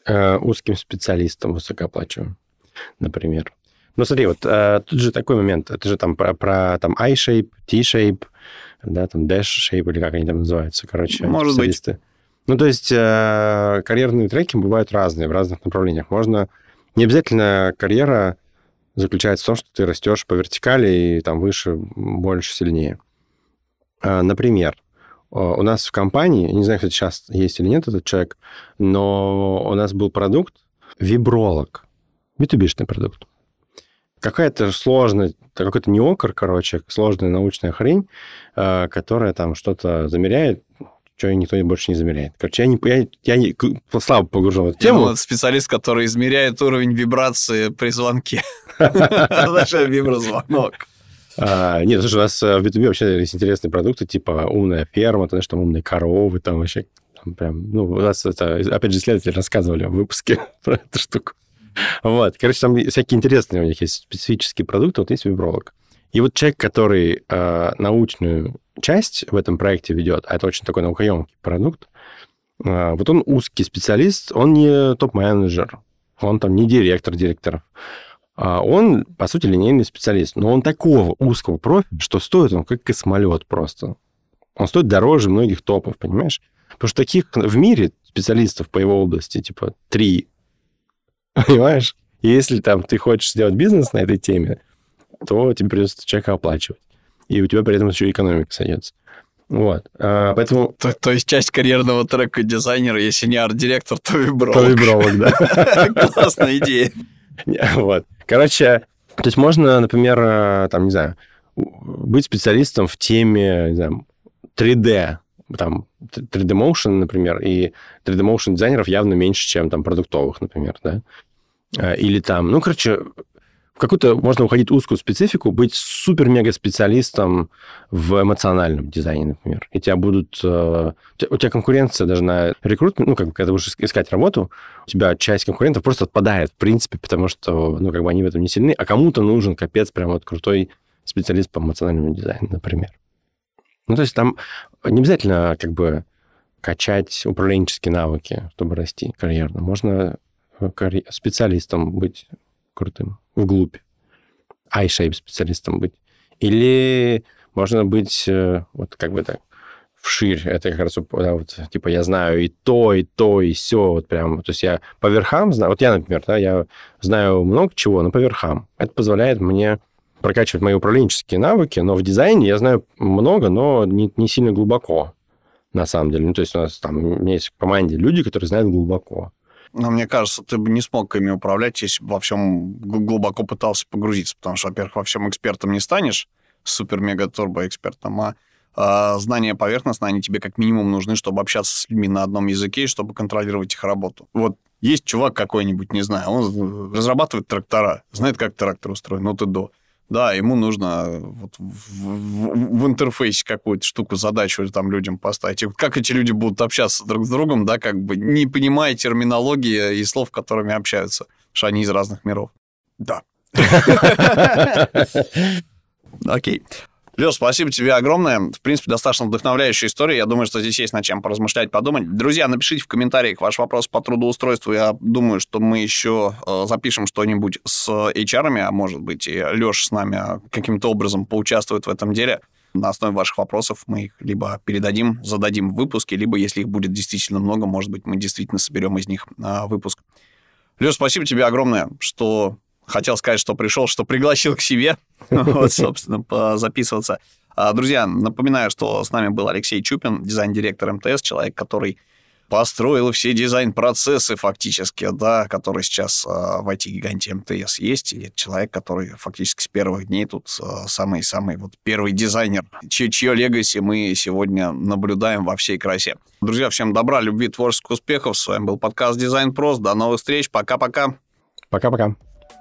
Э, узким специалистом высокооплачиваемым, например. Ну, смотри, вот э, тут же такой момент. Это же там про, про там I-shape, T-shape, да, там Dash-shape, или как они там называются, короче, Может специалисты. Быть. Ну, то есть э, карьерные треки бывают разные, в разных направлениях. Можно... Не обязательно карьера заключается в том, что ты растешь по вертикали и там выше, больше, сильнее. Э, например, у нас в компании, не знаю, кстати, сейчас есть или нет этот человек, но у нас был продукт вибролог, B2B-шный продукт. Какая-то сложная, какой-то неокр, короче, сложная научная хрень, э, которая там что-то замеряет, что никто больше не замеряет. Короче, я не, я, я не слабо погружен в эту тему. Я специалист, который измеряет уровень вибрации при звонке. Знаешь, виброзвонок. А, нет, слушай, у нас э, в B2B вообще есть интересные продукты, типа умная ферма, знаешь, там умные коровы, там вообще там прям, ну, у нас это, опять же, исследователи рассказывали в выпуске про эту штуку. Вот, короче, там всякие интересные у них есть специфические продукты, вот есть вибролог. И вот человек, который э, научную часть в этом проекте ведет, а это очень такой наукоемкий продукт, э, вот он узкий специалист, он не топ-менеджер, он там не директор директоров. А он, по сути, линейный специалист, но он такого узкого профиля, что стоит он как космолет просто. Он стоит дороже многих топов, понимаешь? Потому что таких в мире специалистов по его области, типа, три. Понимаешь? И если там ты хочешь сделать бизнес на этой теме, то тебе придется человека оплачивать. И у тебя при этом еще экономика сойдется. Вот. А, поэтому... То, то есть часть карьерного трека дизайнера, если не арт-директор, то вибролог. То вибролог, да. Классная идея. Вот. Короче, то есть можно, например, э, там, не знаю, быть специалистом в теме, не знаю, 3D, там, 3D Motion, например, и 3D Motion дизайнеров явно меньше, чем там продуктовых, например, да. Э, или там, ну, короче, какую-то можно уходить узкую специфику, быть супер-мега-специалистом в эмоциональном дизайне, например. И тебя будут... Э, у тебя конкуренция даже на рекрутмент, ну, как бы, когда ты будешь искать работу, у тебя часть конкурентов просто отпадает, в принципе, потому что, ну, как бы они в этом не сильны, а кому-то нужен, капец, прям вот крутой специалист по эмоциональному дизайну, например. Ну, то есть там не обязательно, как бы, качать управленческие навыки, чтобы расти карьерно. Можно э, специалистом быть крутым вглубь. iShape специалистом быть. Или можно быть э, вот как бы так вширь. Это как раз да, вот, типа я знаю и то, и то, и все. Вот прям, то есть я по верхам знаю. Вот я, например, да, я знаю много чего, но по верхам. Это позволяет мне прокачивать мои управленческие навыки, но в дизайне я знаю много, но не, не сильно глубоко, на самом деле. Ну, то есть у нас там, у меня есть в команде люди, которые знают глубоко. Но мне кажется, ты бы не смог ими управлять, если бы во всем глубоко пытался погрузиться, потому что, во-первых, во всем экспертом не станешь, супер-мега-турбо-экспертом, а а знания поверхностные, они тебе как минимум нужны, чтобы общаться с людьми на одном языке и чтобы контролировать их работу. Вот Есть чувак какой-нибудь, не знаю, он разрабатывает трактора, знает, как трактор устроен, от и до. Да, ему нужно вот в, в, в интерфейсе какую-то штуку, задачу там людям поставить. И как эти люди будут общаться друг с другом, да, как бы не понимая терминологии и слов, которыми общаются, что они из разных миров. Да. Окей. Леш, спасибо тебе огромное. В принципе, достаточно вдохновляющая история. Я думаю, что здесь есть над чем поразмышлять, подумать. Друзья, напишите в комментариях ваш вопрос по трудоустройству. Я думаю, что мы еще э, запишем что-нибудь с HR, а может быть, и Леша с нами каким-то образом поучаствует в этом деле. На основе ваших вопросов мы их либо передадим, зададим в выпуске, либо, если их будет действительно много, может быть, мы действительно соберем из них э, выпуск. Леш, спасибо тебе огромное, что хотел сказать, что пришел, что пригласил к себе, вот, собственно, записываться. А, друзья, напоминаю, что с нами был Алексей Чупин, дизайн-директор МТС, человек, который построил все дизайн-процессы фактически, да, которые сейчас э, в IT-гиганте МТС есть, и человек, который фактически с первых дней тут самый-самый вот первый дизайнер, чье, чье легаси мы сегодня наблюдаем во всей красе. Друзья, всем добра, любви, творческих успехов. С вами был подкаст «Дизайн Прост». До новых встреч. Пока-пока. Пока-пока.